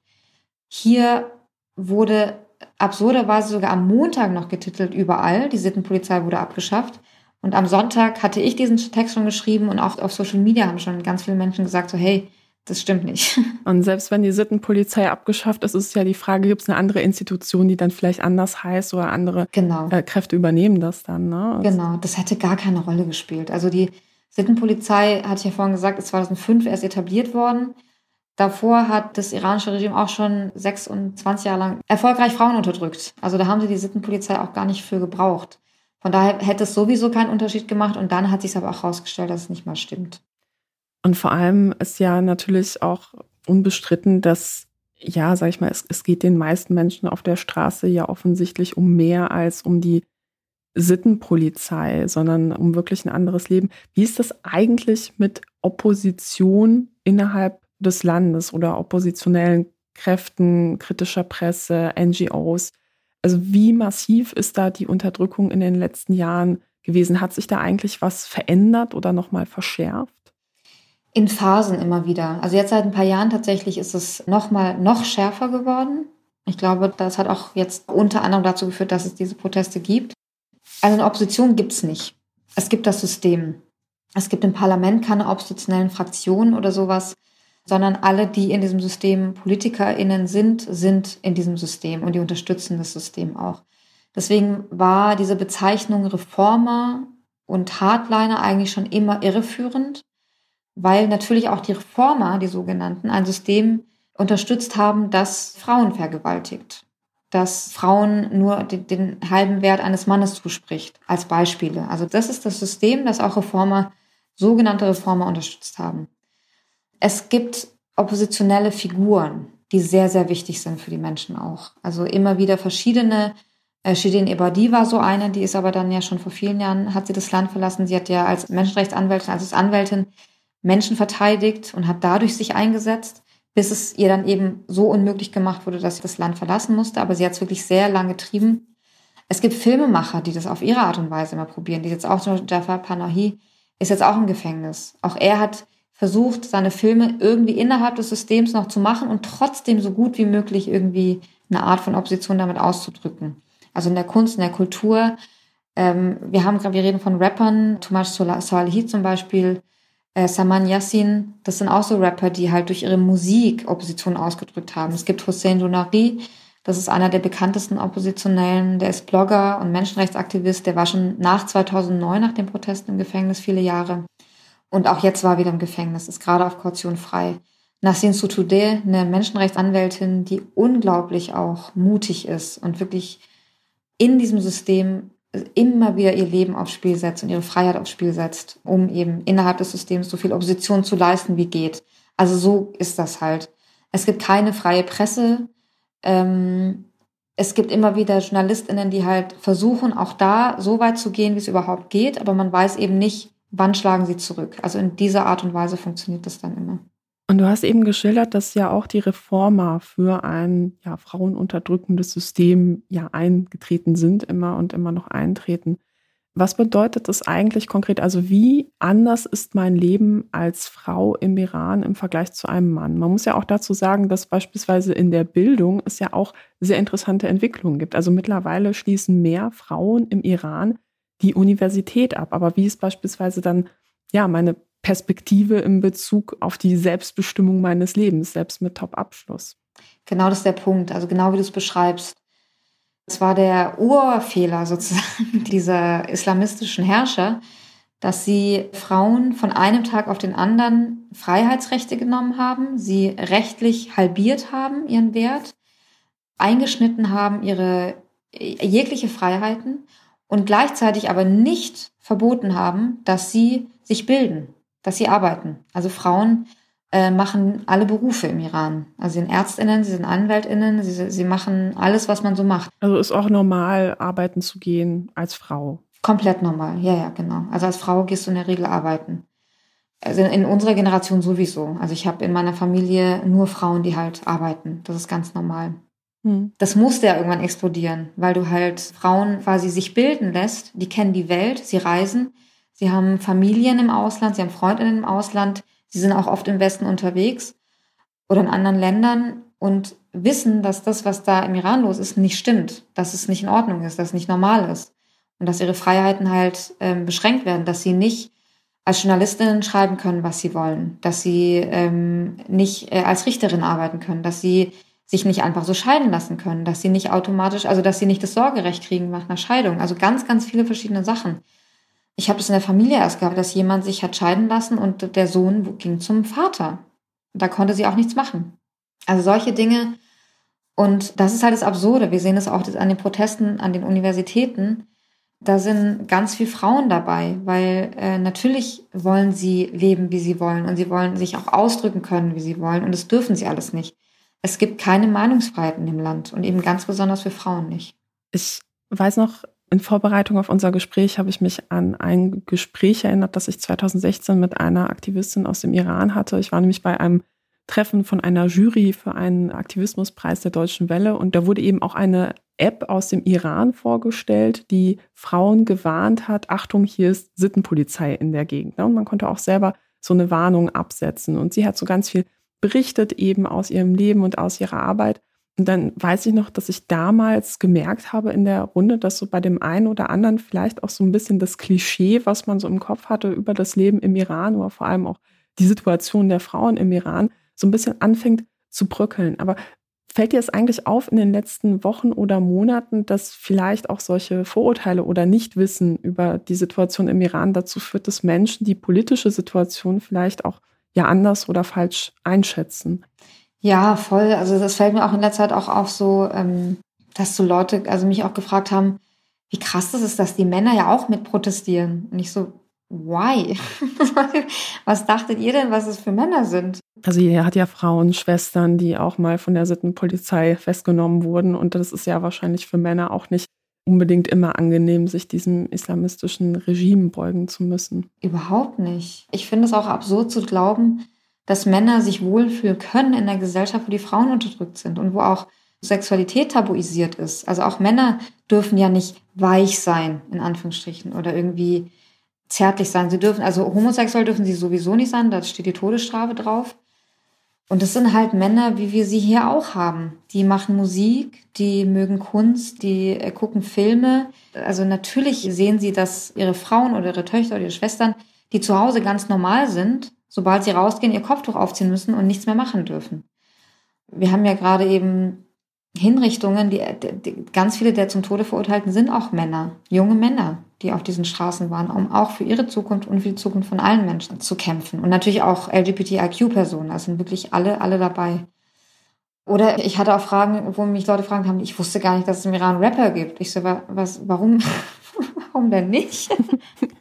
Hier wurde absurderweise sogar am Montag noch getitelt, überall, die Sittenpolizei wurde abgeschafft. Und am Sonntag hatte ich diesen Text schon geschrieben und auch auf Social Media haben schon ganz viele Menschen gesagt, so hey, das stimmt nicht. Und selbst wenn die Sittenpolizei abgeschafft ist, ist ja die Frage, gibt es eine andere Institution, die dann vielleicht anders heißt oder andere genau. äh, Kräfte übernehmen das dann? Ne? Also genau, das hätte gar keine Rolle gespielt. Also die Sittenpolizei, hatte ich ja vorhin gesagt, ist 2005 erst etabliert worden. Davor hat das iranische Regime auch schon 26 Jahre lang erfolgreich Frauen unterdrückt. Also da haben sie die Sittenpolizei auch gar nicht für gebraucht. Von daher hätte es sowieso keinen Unterschied gemacht und dann hat sich aber auch herausgestellt, dass es nicht mal stimmt. Und vor allem ist ja natürlich auch unbestritten, dass, ja, sag ich mal, es, es geht den meisten Menschen auf der Straße ja offensichtlich um mehr als um die Sittenpolizei, sondern um wirklich ein anderes Leben. Wie ist das eigentlich mit Opposition innerhalb des Landes oder oppositionellen Kräften, kritischer Presse, NGOs? Also wie massiv ist da die Unterdrückung in den letzten Jahren gewesen? Hat sich da eigentlich was verändert oder nochmal verschärft? In Phasen immer wieder. Also jetzt seit ein paar Jahren tatsächlich ist es noch mal noch schärfer geworden. Ich glaube, das hat auch jetzt unter anderem dazu geführt, dass es diese Proteste gibt. Also eine Opposition gibt's nicht. Es gibt das System. Es gibt im Parlament keine oppositionellen Fraktionen oder sowas, sondern alle, die in diesem System PolitikerInnen sind, sind in diesem System und die unterstützen das System auch. Deswegen war diese Bezeichnung Reformer und Hardliner eigentlich schon immer irreführend weil natürlich auch die Reformer, die sogenannten, ein System unterstützt haben, das Frauen vergewaltigt, das Frauen nur den, den, halben Wert eines Mannes zuspricht, als Beispiele. Also das ist das System, das auch Reformer, sogenannte Reformer unterstützt haben. Es gibt oppositionelle Figuren, die sehr, sehr wichtig sind für die Menschen auch. Also immer wieder verschiedene äh, Shirin Ebadi war so eine, die ist aber dann ja schon vor vielen Jahren, hat sie das Land verlassen. Sie hat ja als Menschenrechtsanwältin, als Anwältin Menschen verteidigt und hat dadurch sich eingesetzt, bis es ihr dann eben so unmöglich gemacht wurde, dass sie das Land verlassen musste. Aber sie hat es wirklich sehr lange getrieben. Es gibt Filmemacher, die das auf ihre Art und Weise immer probieren. Die jetzt auch Jafar Panahi ist jetzt auch im Gefängnis. Auch er hat versucht, seine Filme irgendwie innerhalb des Systems noch zu machen und trotzdem so gut wie möglich irgendwie eine Art von Opposition damit auszudrücken. Also in der Kunst, in der Kultur. Ähm, wir haben gerade, wir reden von Rappern, Tomasz Salehi zum Beispiel, äh, Saman Yassin, das sind auch so Rapper, die halt durch ihre Musik Opposition ausgedrückt haben. Es gibt Hussein Donari, das ist einer der bekanntesten Oppositionellen, der ist Blogger und Menschenrechtsaktivist, der war schon nach 2009, nach dem Protest im Gefängnis, viele Jahre. Und auch jetzt war er wieder im Gefängnis, ist gerade auf Kaution frei. Nassim Sotoudeh, eine Menschenrechtsanwältin, die unglaublich auch mutig ist und wirklich in diesem System immer wieder ihr Leben aufs Spiel setzt und ihre Freiheit aufs Spiel setzt, um eben innerhalb des Systems so viel Opposition zu leisten, wie geht. Also so ist das halt. Es gibt keine freie Presse. Ähm, es gibt immer wieder JournalistInnen, die halt versuchen, auch da so weit zu gehen, wie es überhaupt geht, aber man weiß eben nicht, wann schlagen sie zurück. Also in dieser Art und Weise funktioniert das dann immer. Und du hast eben geschildert, dass ja auch die Reformer für ein ja, frauenunterdrückendes System ja eingetreten sind, immer und immer noch eintreten. Was bedeutet das eigentlich konkret? Also wie anders ist mein Leben als Frau im Iran im Vergleich zu einem Mann? Man muss ja auch dazu sagen, dass beispielsweise in der Bildung es ja auch sehr interessante Entwicklungen gibt. Also mittlerweile schließen mehr Frauen im Iran die Universität ab. Aber wie ist beispielsweise dann ja meine Perspektive in Bezug auf die Selbstbestimmung meines Lebens, selbst mit Top-Abschluss. Genau das ist der Punkt. Also genau wie du es beschreibst. Es war der Urfehler sozusagen dieser islamistischen Herrscher, dass sie Frauen von einem Tag auf den anderen Freiheitsrechte genommen haben, sie rechtlich halbiert haben, ihren Wert, eingeschnitten haben, ihre jegliche Freiheiten und gleichzeitig aber nicht verboten haben, dass sie sich bilden dass sie arbeiten. Also Frauen äh, machen alle Berufe im Iran. Also sie sind Ärztinnen, sie sind Anwältinnen, sie, sie machen alles, was man so macht. Also ist auch normal, arbeiten zu gehen als Frau. Komplett normal, ja, ja, genau. Also als Frau gehst du in der Regel arbeiten. Also in, unserer Generation sowieso. Also ich habe in meiner Familie nur Frauen, die halt arbeiten. Das ist ganz normal. Hm. Das musste ja irgendwann explodieren, weil du halt Frauen quasi sich bilden lässt, die kennen die Welt, sie reisen, Sie haben Familien im Ausland, sie haben Freundinnen im Ausland, sie sind auch oft im Westen unterwegs oder in anderen Ländern und wissen, dass das, was da im Iran los ist, nicht stimmt, dass es nicht in Ordnung ist, dass es nicht normal ist und dass ihre Freiheiten halt ähm, beschränkt werden, dass sie nicht als Journalistinnen schreiben können, was sie wollen, dass sie ähm, nicht äh, als Richterin arbeiten können, dass sie sich nicht einfach so scheiden lassen können, dass sie nicht automatisch, also dass sie nicht das Sorgerecht kriegen nach einer Scheidung. Also ganz, ganz viele verschiedene Sachen. Ich habe das in der Familie erst gehabt, dass jemand sich hat scheiden lassen und der Sohn ging zum Vater. Da konnte sie auch nichts machen. Also solche Dinge. Und das ist halt das Absurde. Wir sehen es auch an den Protesten an den Universitäten. Da sind ganz viele Frauen dabei, weil äh, natürlich wollen sie leben, wie sie wollen und sie wollen sich auch ausdrücken können, wie sie wollen und das dürfen sie alles nicht. Es gibt keine Meinungsfreiheit in dem Land und eben ganz besonders für Frauen nicht. Ich weiß noch, in Vorbereitung auf unser Gespräch habe ich mich an ein Gespräch erinnert, das ich 2016 mit einer Aktivistin aus dem Iran hatte. Ich war nämlich bei einem Treffen von einer Jury für einen Aktivismuspreis der Deutschen Welle und da wurde eben auch eine App aus dem Iran vorgestellt, die Frauen gewarnt hat, Achtung, hier ist Sittenpolizei in der Gegend. Und man konnte auch selber so eine Warnung absetzen. Und sie hat so ganz viel berichtet eben aus ihrem Leben und aus ihrer Arbeit. Und dann weiß ich noch, dass ich damals gemerkt habe in der Runde, dass so bei dem einen oder anderen vielleicht auch so ein bisschen das Klischee, was man so im Kopf hatte über das Leben im Iran oder vor allem auch die Situation der Frauen im Iran, so ein bisschen anfängt zu bröckeln. Aber fällt dir es eigentlich auf in den letzten Wochen oder Monaten, dass vielleicht auch solche Vorurteile oder Nichtwissen über die Situation im Iran dazu führt, dass Menschen die politische Situation vielleicht auch ja anders oder falsch einschätzen? Ja, voll. Also das fällt mir auch in letzter Zeit auch auf so, ähm, dass so Leute, also mich auch gefragt haben, wie krass das ist, dass die Männer ja auch mit protestieren. Und ich so, why? was dachtet ihr denn, was es für Männer sind? Also ihr hat ja Frauen, Schwestern, die auch mal von der Sittenpolizei festgenommen wurden. Und das ist ja wahrscheinlich für Männer auch nicht unbedingt immer angenehm, sich diesem islamistischen Regime beugen zu müssen. Überhaupt nicht. Ich finde es auch absurd zu glauben, dass Männer sich wohlfühlen können in einer Gesellschaft, wo die Frauen unterdrückt sind und wo auch Sexualität tabuisiert ist. Also auch Männer dürfen ja nicht weich sein, in Anführungsstrichen, oder irgendwie zärtlich sein. Sie dürfen, also homosexuell dürfen sie sowieso nicht sein, da steht die Todesstrafe drauf. Und das sind halt Männer, wie wir sie hier auch haben. Die machen Musik, die mögen Kunst, die äh, gucken Filme. Also natürlich sehen sie, dass ihre Frauen oder ihre Töchter oder ihre Schwestern, die zu Hause ganz normal sind, sobald sie rausgehen, ihr Kopftuch aufziehen müssen und nichts mehr machen dürfen. Wir haben ja gerade eben Hinrichtungen, die, die, ganz viele der zum Tode verurteilten sind auch Männer, junge Männer, die auf diesen Straßen waren, um auch für ihre Zukunft und für die Zukunft von allen Menschen zu kämpfen. Und natürlich auch LGBTIQ-Personen, da sind wirklich alle, alle dabei. Oder ich hatte auch Fragen, wo mich Leute fragen haben, ich wusste gar nicht, dass es im Iran Rapper gibt. Ich so, was, warum, warum denn nicht?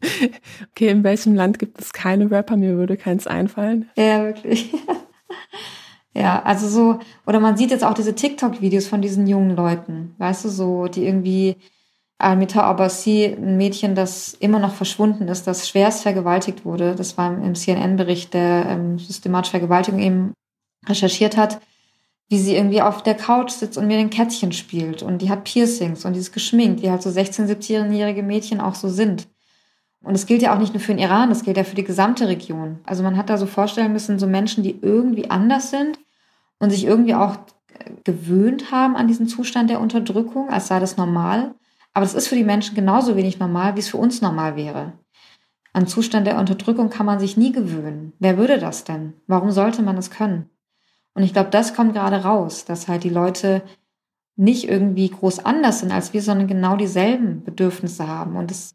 okay, in welchem Land gibt es keine Rapper? Mir würde keins einfallen. Ja, wirklich. ja, also so, oder man sieht jetzt auch diese TikTok-Videos von diesen jungen Leuten, weißt du, so, die irgendwie Almita Abbasi, ein Mädchen, das immer noch verschwunden ist, das schwerst vergewaltigt wurde. Das war im CNN-Bericht, der ähm, systematische Vergewaltigung eben recherchiert hat, wie sie irgendwie auf der Couch sitzt und mir ein Kätzchen spielt. Und die hat Piercings und die ist geschminkt, wie halt so 16-, 17-jährige Mädchen auch so sind. Und es gilt ja auch nicht nur für den Iran, das gilt ja für die gesamte Region. Also man hat da so vorstellen müssen, so Menschen, die irgendwie anders sind und sich irgendwie auch gewöhnt haben an diesen Zustand der Unterdrückung, als sei das normal. Aber das ist für die Menschen genauso wenig normal, wie es für uns normal wäre. An Zustand der Unterdrückung kann man sich nie gewöhnen. Wer würde das denn? Warum sollte man es können? Und ich glaube, das kommt gerade raus, dass halt die Leute nicht irgendwie groß anders sind als wir, sondern genau dieselben Bedürfnisse haben und es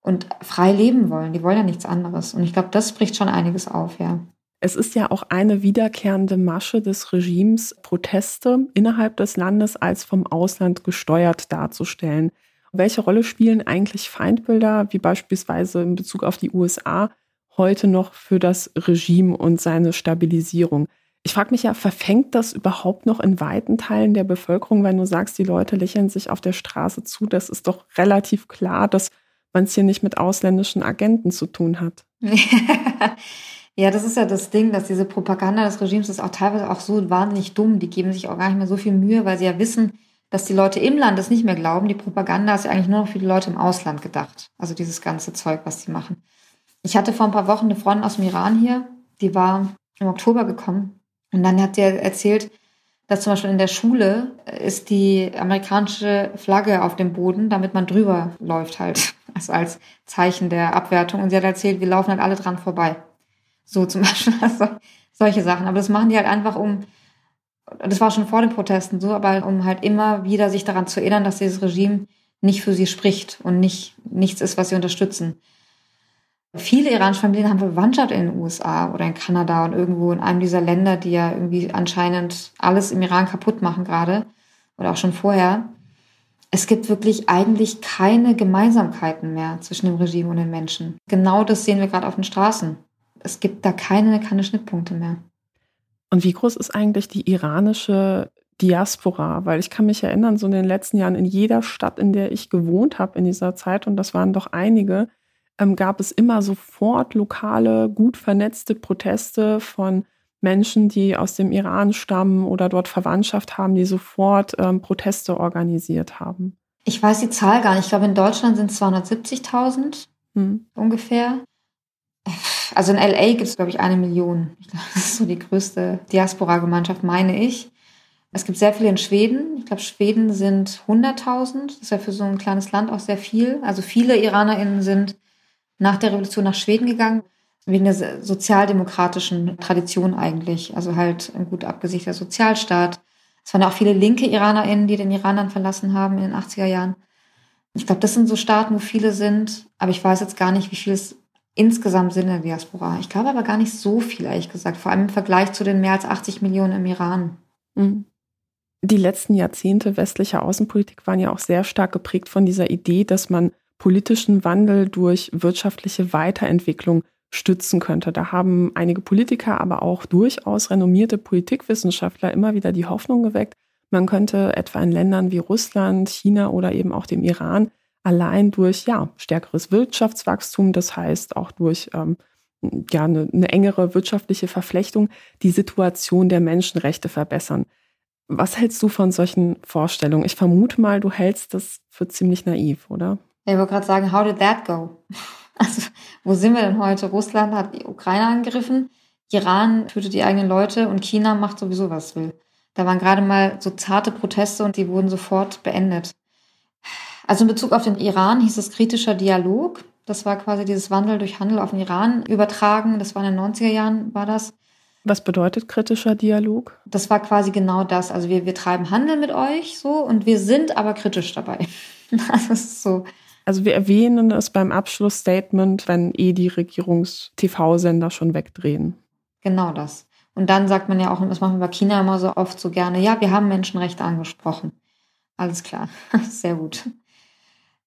und frei leben wollen. Die wollen ja nichts anderes. Und ich glaube, das bricht schon einiges auf, ja. Es ist ja auch eine wiederkehrende Masche des Regimes, Proteste innerhalb des Landes als vom Ausland gesteuert darzustellen. Welche Rolle spielen eigentlich Feindbilder, wie beispielsweise in Bezug auf die USA, heute noch für das Regime und seine Stabilisierung? Ich frage mich ja, verfängt das überhaupt noch in weiten Teilen der Bevölkerung, wenn du sagst, die Leute lächeln sich auf der Straße zu? Das ist doch relativ klar, dass man es hier nicht mit ausländischen Agenten zu tun hat. Ja, das ist ja das Ding, dass diese Propaganda des Regimes ist auch teilweise auch so wahnsinnig dumm. Die geben sich auch gar nicht mehr so viel Mühe, weil sie ja wissen, dass die Leute im Land das nicht mehr glauben. Die Propaganda ist ja eigentlich nur noch für die Leute im Ausland gedacht. Also dieses ganze Zeug, was sie machen. Ich hatte vor ein paar Wochen eine Freundin aus dem Iran hier, die war im Oktober gekommen. Und dann hat sie erzählt, dass zum Beispiel in der Schule ist die amerikanische Flagge auf dem Boden, damit man drüber läuft halt. Also als Zeichen der Abwertung. Und sie hat erzählt, wir laufen halt alle dran vorbei. So zum Beispiel also solche Sachen. Aber das machen die halt einfach um, das war schon vor den Protesten so, aber um halt immer wieder sich daran zu erinnern, dass dieses Regime nicht für sie spricht und nicht nichts ist, was sie unterstützen. Viele iranische Familien haben Verwandtschaft in den USA oder in Kanada und irgendwo in einem dieser Länder, die ja irgendwie anscheinend alles im Iran kaputt machen gerade oder auch schon vorher. Es gibt wirklich eigentlich keine Gemeinsamkeiten mehr zwischen dem Regime und den Menschen. Genau das sehen wir gerade auf den Straßen es gibt da keine, keine Schnittpunkte mehr. Und wie groß ist eigentlich die iranische Diaspora? Weil ich kann mich erinnern, so in den letzten Jahren in jeder Stadt, in der ich gewohnt habe in dieser Zeit, und das waren doch einige, ähm, gab es immer sofort lokale, gut vernetzte Proteste von Menschen, die aus dem Iran stammen oder dort Verwandtschaft haben, die sofort ähm, Proteste organisiert haben. Ich weiß die Zahl gar nicht. Ich glaube, in Deutschland sind es 270.000 hm. ungefähr. Also in LA gibt es, glaube ich, eine Million. Ich glaube, das ist so die größte Diaspora-Gemeinschaft, meine ich. Es gibt sehr viele in Schweden. Ich glaube, Schweden sind 100.000. Das ist ja für so ein kleines Land auch sehr viel. Also viele IranerInnen sind nach der Revolution nach Schweden gegangen, wegen der sozialdemokratischen Tradition eigentlich. Also halt ein gut abgesicherter Sozialstaat. Es waren auch viele linke IranerInnen, die den Iran dann verlassen haben in den 80er Jahren. Ich glaube, das sind so Staaten, wo viele sind. Aber ich weiß jetzt gar nicht, wie viel es insgesamt sind in der Diaspora. Ich glaube aber gar nicht so viel, ehrlich gesagt. Vor allem im Vergleich zu den mehr als 80 Millionen im Iran. Mhm. Die letzten Jahrzehnte westlicher Außenpolitik waren ja auch sehr stark geprägt von dieser Idee, dass man politischen Wandel durch wirtschaftliche Weiterentwicklung stützen könnte. Da haben einige Politiker, aber auch durchaus renommierte Politikwissenschaftler immer wieder die Hoffnung geweckt, man könnte etwa in Ländern wie Russland, China oder eben auch dem Iran allein durch ja, stärkeres Wirtschaftswachstum, das heißt auch durch ähm, ja, eine, eine engere wirtschaftliche Verflechtung, die Situation der Menschenrechte verbessern. Was hältst du von solchen Vorstellungen? Ich vermute mal, du hältst das für ziemlich naiv, oder? Ich wollte gerade sagen, how did that go? Also, wo sind wir denn heute? Russland hat die Ukraine angegriffen, Iran tötet die eigenen Leute und China macht sowieso, was will. Da waren gerade mal so zarte Proteste und die wurden sofort beendet. Also in Bezug auf den Iran hieß es kritischer Dialog. Das war quasi dieses Wandel durch Handel auf den Iran übertragen. Das war in den 90er Jahren, war das. Was bedeutet kritischer Dialog? Das war quasi genau das. Also wir, wir treiben Handel mit euch so und wir sind aber kritisch dabei. das ist so. Also wir erwähnen es beim Abschlussstatement, wenn eh die Regierungs-TV-Sender schon wegdrehen. Genau das. Und dann sagt man ja auch, das machen wir bei China immer so oft so gerne, ja, wir haben Menschenrechte angesprochen. Alles klar, sehr gut.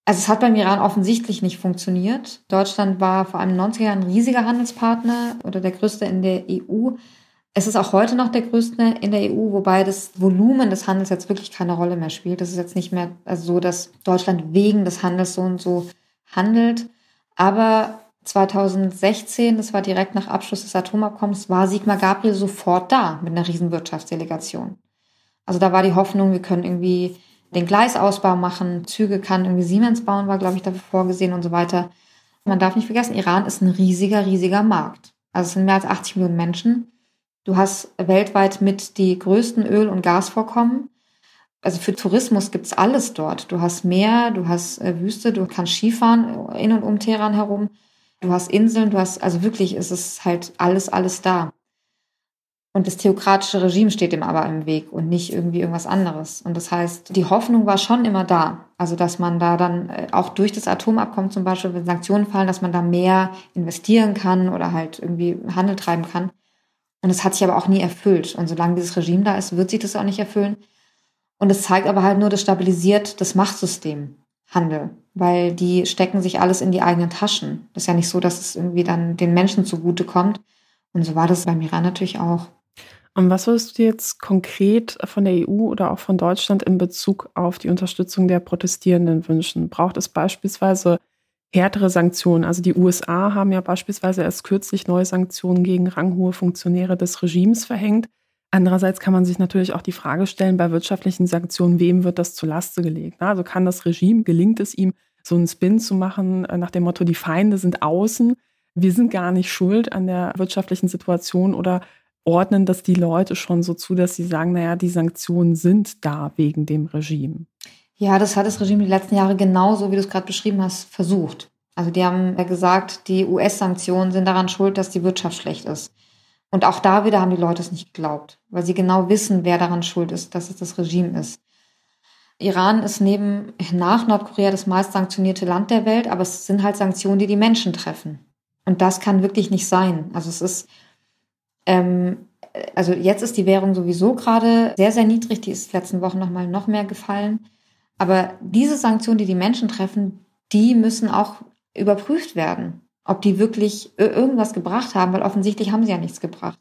Also es hat beim Iran offensichtlich nicht funktioniert. Deutschland war vor allem in den 90er Jahren ein riesiger Handelspartner oder der größte in der EU. Es ist auch heute noch der größte in der EU, wobei das Volumen des Handels jetzt wirklich keine Rolle mehr spielt. Das ist jetzt nicht mehr also so, dass Deutschland wegen des Handels so und so handelt. Aber 2016, das war direkt nach Abschluss des Atomabkommens, war Sigmar Gabriel sofort da mit einer riesen Wirtschaftsdelegation. Also da war die Hoffnung, wir können irgendwie den Gleisausbau machen, Züge kann irgendwie Siemens bauen, war, glaube ich, dafür vorgesehen und so weiter. Man darf nicht vergessen, Iran ist ein riesiger, riesiger Markt. Also es sind mehr als 80 Millionen Menschen. Du hast weltweit mit die größten Öl- und Gasvorkommen. Also für Tourismus gibt's alles dort. Du hast Meer, du hast äh, Wüste, du kannst Skifahren in und um Teheran herum. Du hast Inseln, du hast, also wirklich ist es halt alles, alles da. Und das theokratische Regime steht dem aber im Weg und nicht irgendwie irgendwas anderes. Und das heißt, die Hoffnung war schon immer da. Also, dass man da dann äh, auch durch das Atomabkommen zum Beispiel, wenn Sanktionen fallen, dass man da mehr investieren kann oder halt irgendwie Handel treiben kann. Und das hat sich aber auch nie erfüllt. Und solange dieses Regime da ist, wird sich das auch nicht erfüllen. Und es zeigt aber halt nur, das stabilisiert das Machtsystem Handel, weil die stecken sich alles in die eigenen Taschen. Das ist ja nicht so, dass es irgendwie dann den Menschen zugute kommt. Und so war das beim Iran natürlich auch. Und was würdest du jetzt konkret von der EU oder auch von Deutschland in Bezug auf die Unterstützung der Protestierenden wünschen? Braucht es beispielsweise härtere Sanktionen? Also die USA haben ja beispielsweise erst kürzlich neue Sanktionen gegen ranghohe Funktionäre des Regimes verhängt. Andererseits kann man sich natürlich auch die Frage stellen, bei wirtschaftlichen Sanktionen, wem wird das zur Laste gelegt? Also kann das Regime, gelingt es ihm, so einen Spin zu machen äh, nach dem Motto, die Feinde sind außen, wir sind gar nicht schuld an der wirtschaftlichen Situation oder ordnen das die Leute schon so zu, dass sie sagen, naja, die Sanktionen sind da wegen dem Regime? Ja, das hat das Regime die letzten Jahre genauso, wie du es gerade beschrieben hast, versucht. Also die haben ja gesagt, die US-Sanktionen sind daran schuld, dass die Wirtschaft schlecht ist. Und auch da wieder haben die Leute es nicht geglaubt, weil sie genau wissen, wer daran schuld ist, dass es das Regime ist. Iran ist neben nach Nordkorea das meist sanktionierte Land der Welt, aber es sind halt Sanktionen, die die Menschen treffen. Und das kann wirklich nicht sein. Also es ist ähm, also jetzt ist die Währung sowieso gerade sehr, sehr niedrig. Die ist letzten Wochen nochmal noch mehr gefallen. Aber diese Sanktionen, die die Menschen treffen, die müssen auch überprüft werden, ob die wirklich irgendwas gebracht haben, weil offensichtlich haben sie ja nichts gebracht.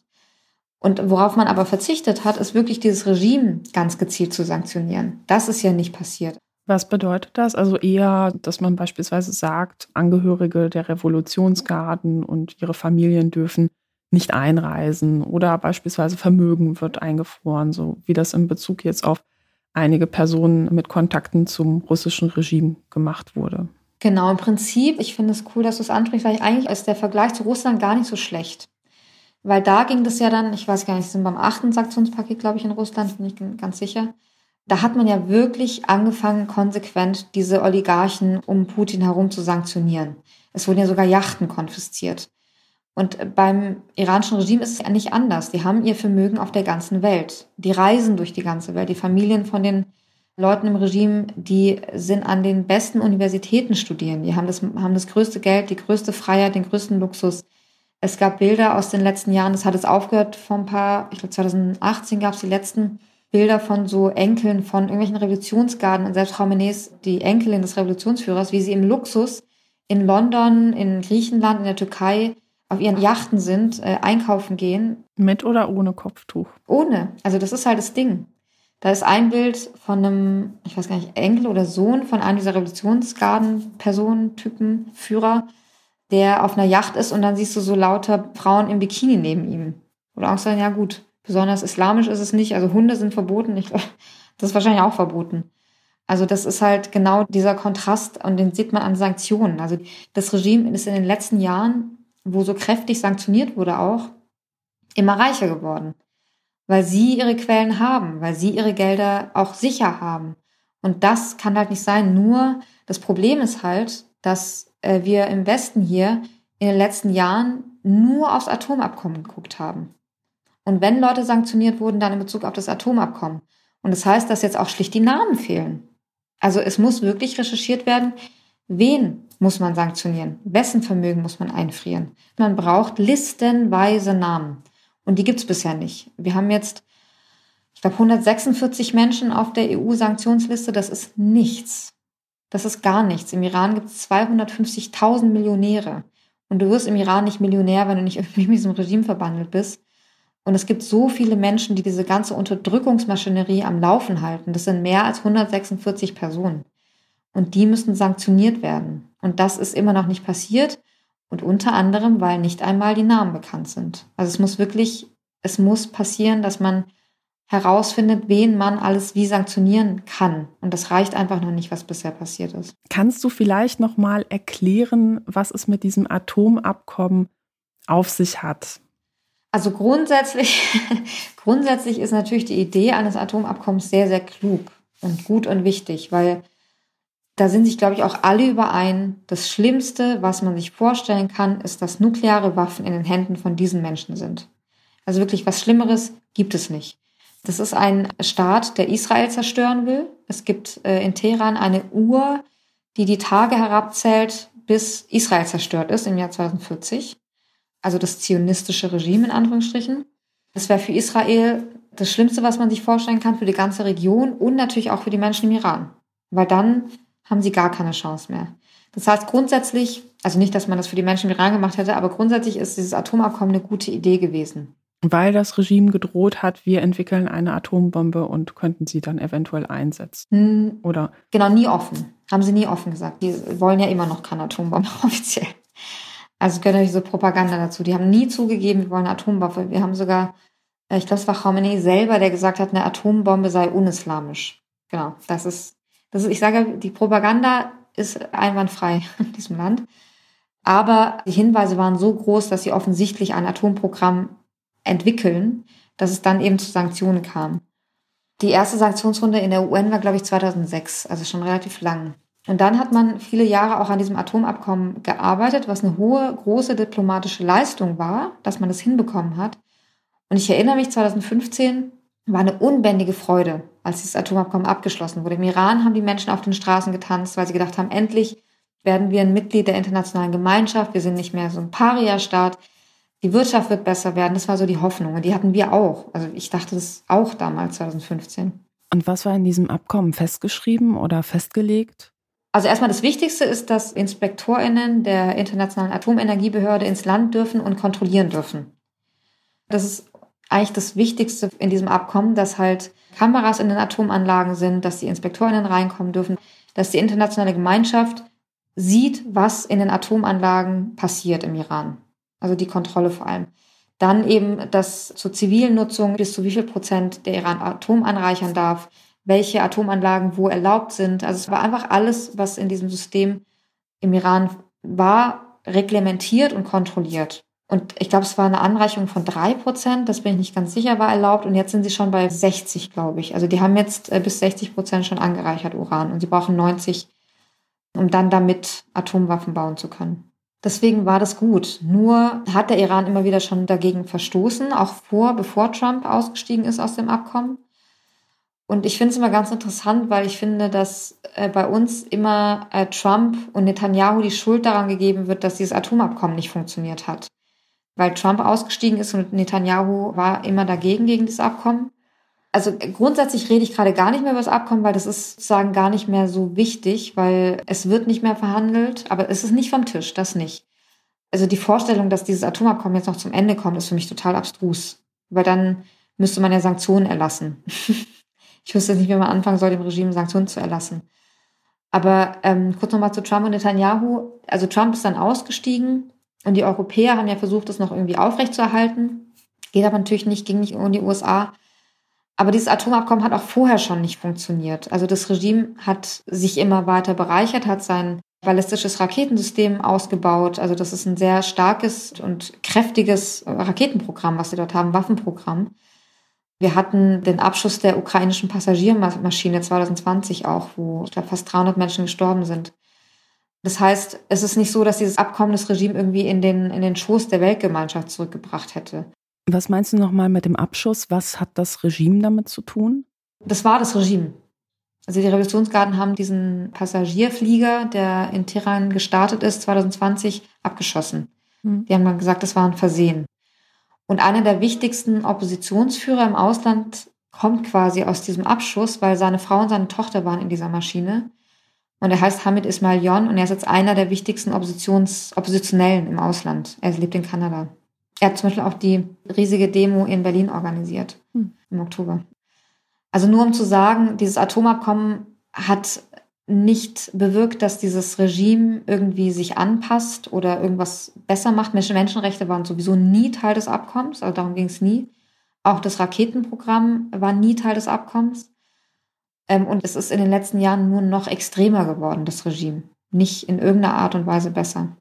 Und worauf man aber verzichtet hat, ist wirklich dieses Regime ganz gezielt zu sanktionieren. Das ist ja nicht passiert. Was bedeutet das? Also eher, dass man beispielsweise sagt, Angehörige der Revolutionsgarden und ihre Familien dürfen nicht einreisen oder beispielsweise Vermögen wird eingefroren, so wie das in Bezug jetzt auf einige Personen mit Kontakten zum russischen Regime gemacht wurde. Genau, im Prinzip, ich finde es cool, dass du es ansprichst, weil eigentlich ist der Vergleich zu Russland gar nicht so schlecht. Weil da ging das ja dann, ich weiß gar nicht, sind beim achten Sanktionspaket, glaube ich, in Russland, bin ich ganz sicher. Da hat man ja wirklich angefangen, konsequent diese Oligarchen um Putin herum zu sanktionieren. Es wurden ja sogar Yachten konfisziert. Und beim iranischen Regime ist es ja nicht anders. Die haben ihr Vermögen auf der ganzen Welt. Die reisen durch die ganze Welt. Die Familien von den Leuten im Regime, die sind an den besten Universitäten studieren. Die haben das, haben das größte Geld, die größte Freiheit, den größten Luxus. Es gab Bilder aus den letzten Jahren, das hat es aufgehört vor ein paar, ich glaube 2018 gab es die letzten Bilder von so Enkeln von irgendwelchen Revolutionsgarden und selbst Khameneis, die Enkelin des Revolutionsführers, wie sie im Luxus in London, in Griechenland, in der Türkei auf ihren Yachten sind, äh, einkaufen gehen. Mit oder ohne Kopftuch? Ohne. Also das ist halt das Ding. Da ist ein Bild von einem, ich weiß gar nicht, Enkel oder Sohn von einem dieser Revolutionsgarden-Personen, Typen, Führer, der auf einer Yacht ist und dann siehst du so lauter Frauen im Bikini neben ihm. Oder auch sagen, ja gut, besonders islamisch ist es nicht. Also Hunde sind verboten. Ich, das ist wahrscheinlich auch verboten. Also das ist halt genau dieser Kontrast und den sieht man an Sanktionen. Also das Regime ist in den letzten Jahren wo so kräftig sanktioniert wurde auch, immer reicher geworden. Weil sie ihre Quellen haben, weil sie ihre Gelder auch sicher haben. Und das kann halt nicht sein. Nur das Problem ist halt, dass äh, wir im Westen hier in den letzten Jahren nur aufs Atomabkommen geguckt haben. Und wenn Leute sanktioniert wurden, dann in Bezug auf das Atomabkommen. Und das heißt, dass jetzt auch schlicht die Namen fehlen. Also es muss wirklich recherchiert werden, wen muss man sanktionieren? Wessen Vermögen muss man einfrieren? Man braucht listenweise Namen. Und die gibt es bisher nicht. Wir haben jetzt, ich glaube, 146 Menschen auf der EU-Sanktionsliste. Das ist nichts. Das ist gar nichts. Im Iran gibt es 250.000 Millionäre. Und du wirst im Iran nicht Millionär, wenn du nicht irgendwie mit diesem Regime verbandelt bist. Und es gibt so viele Menschen, die diese ganze Unterdrückungsmaschinerie am Laufen halten. Das sind mehr als 146 Personen. Und die müssen sanktioniert werden. Und das ist immer noch nicht passiert. Und unter anderem, weil nicht einmal die Namen bekannt sind. Also es muss wirklich, es muss passieren, dass man herausfindet, wen man alles wie sanktionieren kann. Und das reicht einfach noch nicht, was bisher passiert ist. Kannst du vielleicht noch mal erklären, was es mit diesem Atomabkommen auf sich hat? Also grundsätzlich, grundsätzlich ist natürlich die Idee eines Atomabkommens sehr, sehr klug und gut und wichtig, weil da sind sich, glaube ich, auch alle überein, das Schlimmste, was man sich vorstellen kann, ist, dass nukleare Waffen in den Händen von diesen Menschen sind. Also wirklich was Schlimmeres gibt es nicht. Das ist ein Staat, der Israel zerstören will. Es gibt äh, in Teheran eine Uhr, die die Tage herabzählt, bis Israel zerstört ist im Jahr 2040. Also das zionistische Regime in Anführungsstrichen. Das wäre für Israel das Schlimmste, was man sich vorstellen kann für die ganze Region und natürlich auch für die Menschen im Iran. Weil dann haben sie gar keine Chance mehr. Das heißt grundsätzlich, also nicht, dass man das für die Menschen im Iran gemacht hätte, aber grundsätzlich ist dieses Atomabkommen eine gute Idee gewesen. Weil das Regime gedroht hat, wir entwickeln eine Atombombe und könnten sie dann eventuell einsetzen. Hm, Oder? Genau, nie offen. Haben sie nie offen gesagt. Die wollen ja immer noch keine Atombombe offiziell. Also gehört natürlich so Propaganda dazu. Die haben nie zugegeben, wir wollen eine Atombombe. Wir haben sogar, äh, ich glaube, es war Khamenei selber, der gesagt hat, eine Atombombe sei unislamisch. Genau, das ist das ist, ich sage, die Propaganda ist einwandfrei in diesem Land. Aber die Hinweise waren so groß, dass sie offensichtlich ein Atomprogramm entwickeln, dass es dann eben zu Sanktionen kam. Die erste Sanktionsrunde in der UN war, glaube ich, 2006, also schon relativ lang. Und dann hat man viele Jahre auch an diesem Atomabkommen gearbeitet, was eine hohe, große diplomatische Leistung war, dass man das hinbekommen hat. Und ich erinnere mich 2015 war eine unbändige Freude, als dieses Atomabkommen abgeschlossen wurde. Im Iran haben die Menschen auf den Straßen getanzt, weil sie gedacht haben, endlich werden wir ein Mitglied der internationalen Gemeinschaft, wir sind nicht mehr so ein Paria-Staat, die Wirtschaft wird besser werden. Das war so die Hoffnung und die hatten wir auch. Also ich dachte das auch damals, 2015. Und was war in diesem Abkommen festgeschrieben oder festgelegt? Also erstmal das Wichtigste ist, dass Inspektorinnen der Internationalen Atomenergiebehörde ins Land dürfen und kontrollieren dürfen. Das ist eigentlich das Wichtigste in diesem Abkommen, dass halt Kameras in den Atomanlagen sind, dass die Inspektorinnen reinkommen dürfen, dass die internationale Gemeinschaft sieht, was in den Atomanlagen passiert im Iran. Also die Kontrolle vor allem. Dann eben, dass zur zivilen Nutzung bis zu wie viel Prozent der Iran Atom anreichern darf, welche Atomanlagen wo erlaubt sind. Also es war einfach alles, was in diesem System im Iran war, reglementiert und kontrolliert. Und ich glaube, es war eine Anreichung von drei Prozent, das bin ich nicht ganz sicher, war erlaubt. Und jetzt sind sie schon bei 60, glaube ich. Also die haben jetzt äh, bis 60 Prozent schon angereichert Uran und sie brauchen 90, um dann damit Atomwaffen bauen zu können. Deswegen war das gut. Nur hat der Iran immer wieder schon dagegen verstoßen, auch vor, bevor Trump ausgestiegen ist aus dem Abkommen. Und ich finde es immer ganz interessant, weil ich finde, dass äh, bei uns immer äh, Trump und Netanyahu die Schuld daran gegeben wird, dass dieses Atomabkommen nicht funktioniert hat weil Trump ausgestiegen ist und Netanyahu war immer dagegen gegen das Abkommen. Also grundsätzlich rede ich gerade gar nicht mehr über das Abkommen, weil das ist sozusagen gar nicht mehr so wichtig, weil es wird nicht mehr verhandelt, aber es ist nicht vom Tisch, das nicht. Also die Vorstellung, dass dieses Atomabkommen jetzt noch zum Ende kommt, ist für mich total abstrus, weil dann müsste man ja Sanktionen erlassen. ich wüsste nicht, wie man anfangen soll, dem Regime Sanktionen zu erlassen. Aber ähm, kurz nochmal zu Trump und Netanyahu. Also Trump ist dann ausgestiegen und die Europäer haben ja versucht, das noch irgendwie aufrechtzuerhalten. Geht aber natürlich nicht, ging nicht ohne die USA. Aber dieses Atomabkommen hat auch vorher schon nicht funktioniert. Also das Regime hat sich immer weiter bereichert, hat sein ballistisches Raketensystem ausgebaut. Also das ist ein sehr starkes und kräftiges Raketenprogramm, was sie dort haben, Waffenprogramm. Wir hatten den Abschuss der ukrainischen Passagiermaschine 2020 auch, wo ich glaube fast 300 Menschen gestorben sind. Das heißt, es ist nicht so, dass dieses Abkommen das Regime irgendwie in den, in den Schoß der Weltgemeinschaft zurückgebracht hätte. Was meinst du nochmal mit dem Abschuss? Was hat das Regime damit zu tun? Das war das Regime. Also die Revolutionsgarden haben diesen Passagierflieger, der in Teheran gestartet ist, 2020, abgeschossen. Mhm. Die haben dann gesagt, das war ein Versehen. Und einer der wichtigsten Oppositionsführer im Ausland kommt quasi aus diesem Abschuss, weil seine Frau und seine Tochter waren in dieser Maschine. Und er heißt Hamid Ismail Yon und er ist jetzt einer der wichtigsten Oppositions Oppositionellen im Ausland. Er lebt in Kanada. Er hat zum Beispiel auch die riesige Demo in Berlin organisiert hm. im Oktober. Also nur um zu sagen, dieses Atomabkommen hat nicht bewirkt, dass dieses Regime irgendwie sich anpasst oder irgendwas besser macht. Menschenrechte waren sowieso nie Teil des Abkommens, also darum ging es nie. Auch das Raketenprogramm war nie Teil des Abkommens. Ähm, und es ist in den letzten Jahren nur noch extremer geworden, das Regime. Nicht in irgendeiner Art und Weise besser.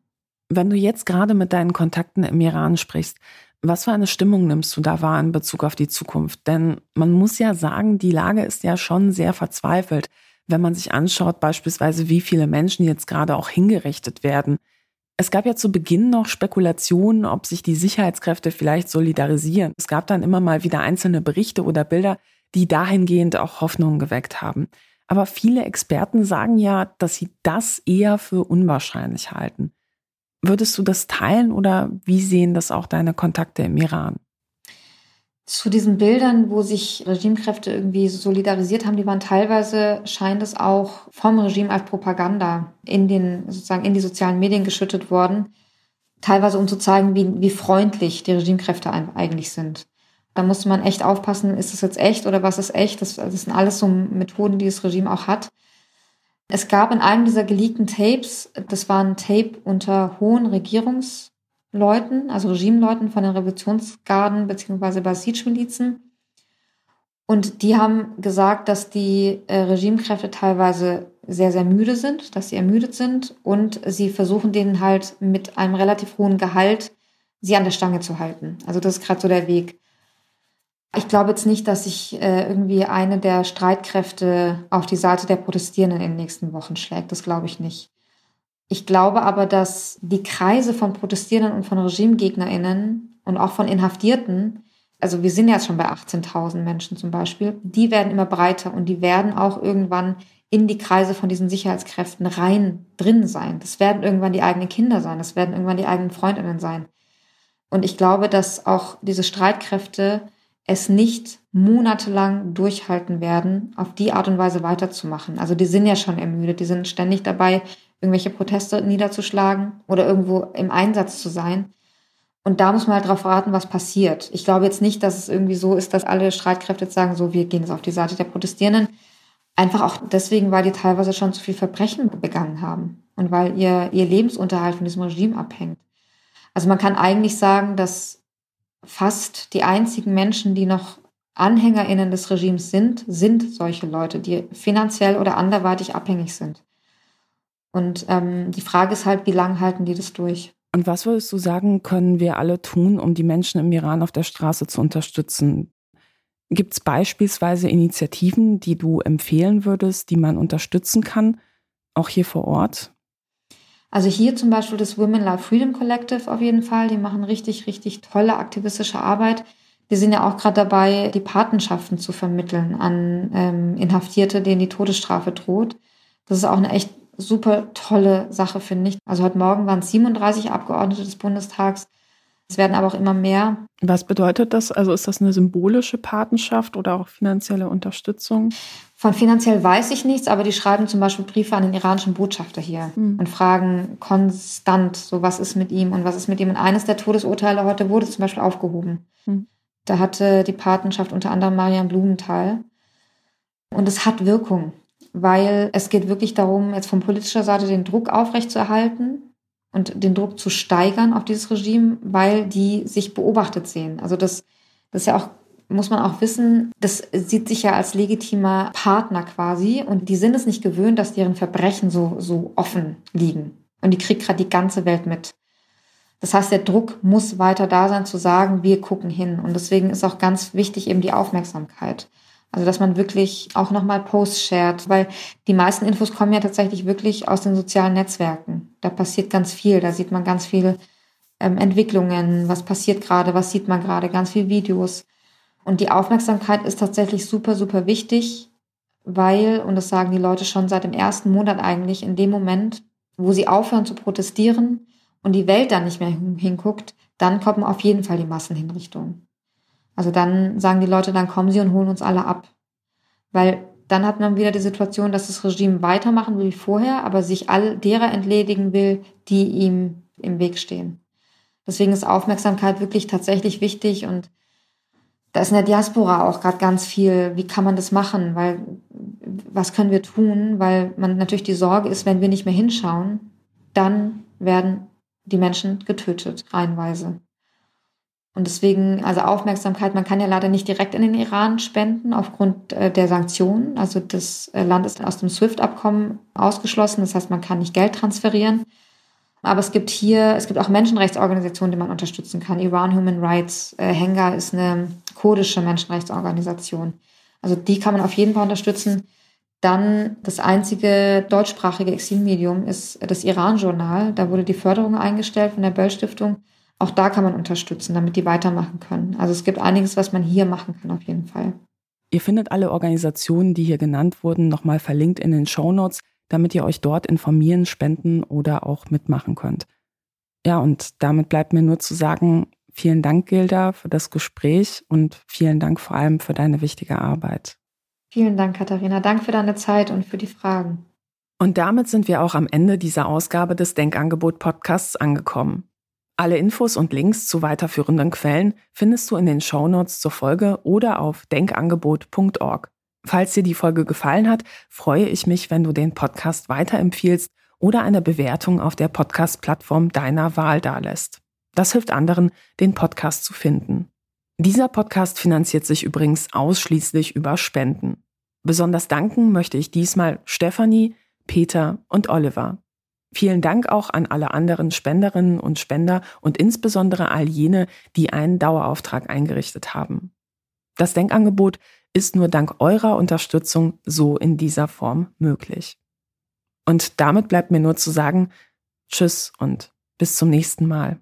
Wenn du jetzt gerade mit deinen Kontakten im Iran sprichst, was für eine Stimmung nimmst du da wahr in Bezug auf die Zukunft? Denn man muss ja sagen, die Lage ist ja schon sehr verzweifelt wenn man sich anschaut, beispielsweise, wie viele Menschen jetzt gerade auch hingerichtet werden. Es gab ja zu Beginn noch Spekulationen, ob sich die Sicherheitskräfte vielleicht solidarisieren. Es gab dann immer mal wieder einzelne Berichte oder Bilder, die dahingehend auch Hoffnungen geweckt haben. Aber viele Experten sagen ja, dass sie das eher für unwahrscheinlich halten. Würdest du das teilen oder wie sehen das auch deine Kontakte im Iran? zu diesen Bildern, wo sich Regimekräfte irgendwie solidarisiert haben, die waren teilweise, scheint es auch vom Regime als Propaganda in den, sozusagen in die sozialen Medien geschüttet worden. Teilweise um zu zeigen, wie, wie freundlich die Regimekräfte eigentlich sind. Da musste man echt aufpassen, ist das jetzt echt oder was ist echt? Das, das sind alles so Methoden, die das Regime auch hat. Es gab in einem dieser geleakten Tapes, das war ein Tape unter hohen Regierungs- Leuten, also Regimeleuten von den Revolutionsgarden bzw. Basij-Milizen. Und die haben gesagt, dass die äh, Regimekräfte teilweise sehr, sehr müde sind, dass sie ermüdet sind und sie versuchen denen halt mit einem relativ hohen Gehalt sie an der Stange zu halten. Also das ist gerade so der Weg. Ich glaube jetzt nicht, dass sich äh, irgendwie eine der Streitkräfte auf die Seite der Protestierenden in den nächsten Wochen schlägt. Das glaube ich nicht. Ich glaube aber, dass die Kreise von Protestierenden und von RegimegegnerInnen und auch von Inhaftierten, also wir sind jetzt schon bei 18.000 Menschen zum Beispiel, die werden immer breiter und die werden auch irgendwann in die Kreise von diesen Sicherheitskräften rein drin sein. Das werden irgendwann die eigenen Kinder sein, das werden irgendwann die eigenen Freundinnen sein. Und ich glaube, dass auch diese Streitkräfte es nicht monatelang durchhalten werden, auf die Art und Weise weiterzumachen. Also die sind ja schon ermüdet, die sind ständig dabei, irgendwelche Proteste niederzuschlagen oder irgendwo im Einsatz zu sein. Und da muss man halt darauf warten, was passiert. Ich glaube jetzt nicht, dass es irgendwie so ist, dass alle Streitkräfte jetzt sagen, so, wir gehen jetzt auf die Seite der Protestierenden. Einfach auch deswegen, weil die teilweise schon zu viel Verbrechen begangen haben und weil ihr, ihr Lebensunterhalt von diesem Regime abhängt. Also man kann eigentlich sagen, dass fast die einzigen Menschen, die noch AnhängerInnen des Regimes sind, sind solche Leute, die finanziell oder anderweitig abhängig sind. Und ähm, die Frage ist halt, wie lange halten die das durch? Und was würdest du sagen, können wir alle tun, um die Menschen im Iran auf der Straße zu unterstützen? Gibt es beispielsweise Initiativen, die du empfehlen würdest, die man unterstützen kann, auch hier vor Ort? Also hier zum Beispiel das Women Life Freedom Collective auf jeden Fall. Die machen richtig, richtig tolle aktivistische Arbeit. Die sind ja auch gerade dabei, die Patenschaften zu vermitteln an ähm, Inhaftierte, denen die Todesstrafe droht. Das ist auch eine echt super tolle Sache, finde ich. Also heute Morgen waren es 37 Abgeordnete des Bundestags. Es werden aber auch immer mehr. Was bedeutet das? Also ist das eine symbolische Patenschaft oder auch finanzielle Unterstützung? Von finanziell weiß ich nichts, aber die schreiben zum Beispiel Briefe an den iranischen Botschafter hier mhm. und fragen konstant, so was ist mit ihm und was ist mit ihm. Und eines der Todesurteile heute wurde zum Beispiel aufgehoben. Mhm. Da hatte die Patenschaft unter anderem Marian Blumenthal. Und es hat Wirkung weil es geht wirklich darum, jetzt von politischer Seite den Druck aufrechtzuerhalten und den Druck zu steigern auf dieses Regime, weil die sich beobachtet sehen. Also das, das ist ja auch, muss man auch wissen, das sieht sich ja als legitimer Partner quasi und die sind es nicht gewöhnt, dass deren Verbrechen so, so offen liegen. Und die kriegt gerade die ganze Welt mit. Das heißt, der Druck muss weiter da sein, zu sagen, wir gucken hin. Und deswegen ist auch ganz wichtig eben die Aufmerksamkeit. Also dass man wirklich auch nochmal Posts shared, weil die meisten Infos kommen ja tatsächlich wirklich aus den sozialen Netzwerken. Da passiert ganz viel, da sieht man ganz viele ähm, Entwicklungen, was passiert gerade, was sieht man gerade, ganz viele Videos. Und die Aufmerksamkeit ist tatsächlich super, super wichtig, weil, und das sagen die Leute schon seit dem ersten Monat eigentlich, in dem Moment, wo sie aufhören zu protestieren und die Welt dann nicht mehr hinguckt, dann kommen auf jeden Fall die Massenhinrichtungen. Also dann sagen die Leute, dann kommen sie und holen uns alle ab. Weil dann hat man wieder die Situation, dass das Regime weitermachen will wie vorher, aber sich all derer entledigen will, die ihm im Weg stehen. Deswegen ist Aufmerksamkeit wirklich tatsächlich wichtig und da ist in der Diaspora auch gerade ganz viel, wie kann man das machen, weil was können wir tun, weil man natürlich die Sorge ist, wenn wir nicht mehr hinschauen, dann werden die Menschen getötet, reihenweise. Und deswegen, also Aufmerksamkeit, man kann ja leider nicht direkt in den Iran spenden aufgrund äh, der Sanktionen. Also das äh, Land ist aus dem SWIFT-Abkommen ausgeschlossen, das heißt, man kann nicht Geld transferieren. Aber es gibt hier, es gibt auch Menschenrechtsorganisationen, die man unterstützen kann. Iran Human Rights, äh, Henga ist eine kurdische Menschenrechtsorganisation. Also die kann man auf jeden Fall unterstützen. Dann das einzige deutschsprachige Exilmedium ist das Iran-Journal. Da wurde die Förderung eingestellt von der Böll-Stiftung. Auch da kann man unterstützen, damit die weitermachen können. Also es gibt einiges, was man hier machen kann auf jeden Fall. Ihr findet alle Organisationen, die hier genannt wurden, nochmal verlinkt in den Show Notes damit ihr euch dort informieren, spenden oder auch mitmachen könnt. Ja, und damit bleibt mir nur zu sagen, vielen Dank, Gilda, für das Gespräch und vielen Dank vor allem für deine wichtige Arbeit. Vielen Dank, Katharina. Dank für deine Zeit und für die Fragen. Und damit sind wir auch am Ende dieser Ausgabe des Denkangebot-Podcasts angekommen. Alle Infos und Links zu weiterführenden Quellen findest du in den Shownotes zur Folge oder auf denkangebot.org. Falls dir die Folge gefallen hat, freue ich mich, wenn du den Podcast weiterempfiehlst oder eine Bewertung auf der Podcast-Plattform deiner Wahl dalässt. Das hilft anderen, den Podcast zu finden. Dieser Podcast finanziert sich übrigens ausschließlich über Spenden. Besonders danken möchte ich diesmal Stefanie, Peter und Oliver. Vielen Dank auch an alle anderen Spenderinnen und Spender und insbesondere all jene, die einen Dauerauftrag eingerichtet haben. Das Denkangebot ist nur dank eurer Unterstützung so in dieser Form möglich. Und damit bleibt mir nur zu sagen, tschüss und bis zum nächsten Mal.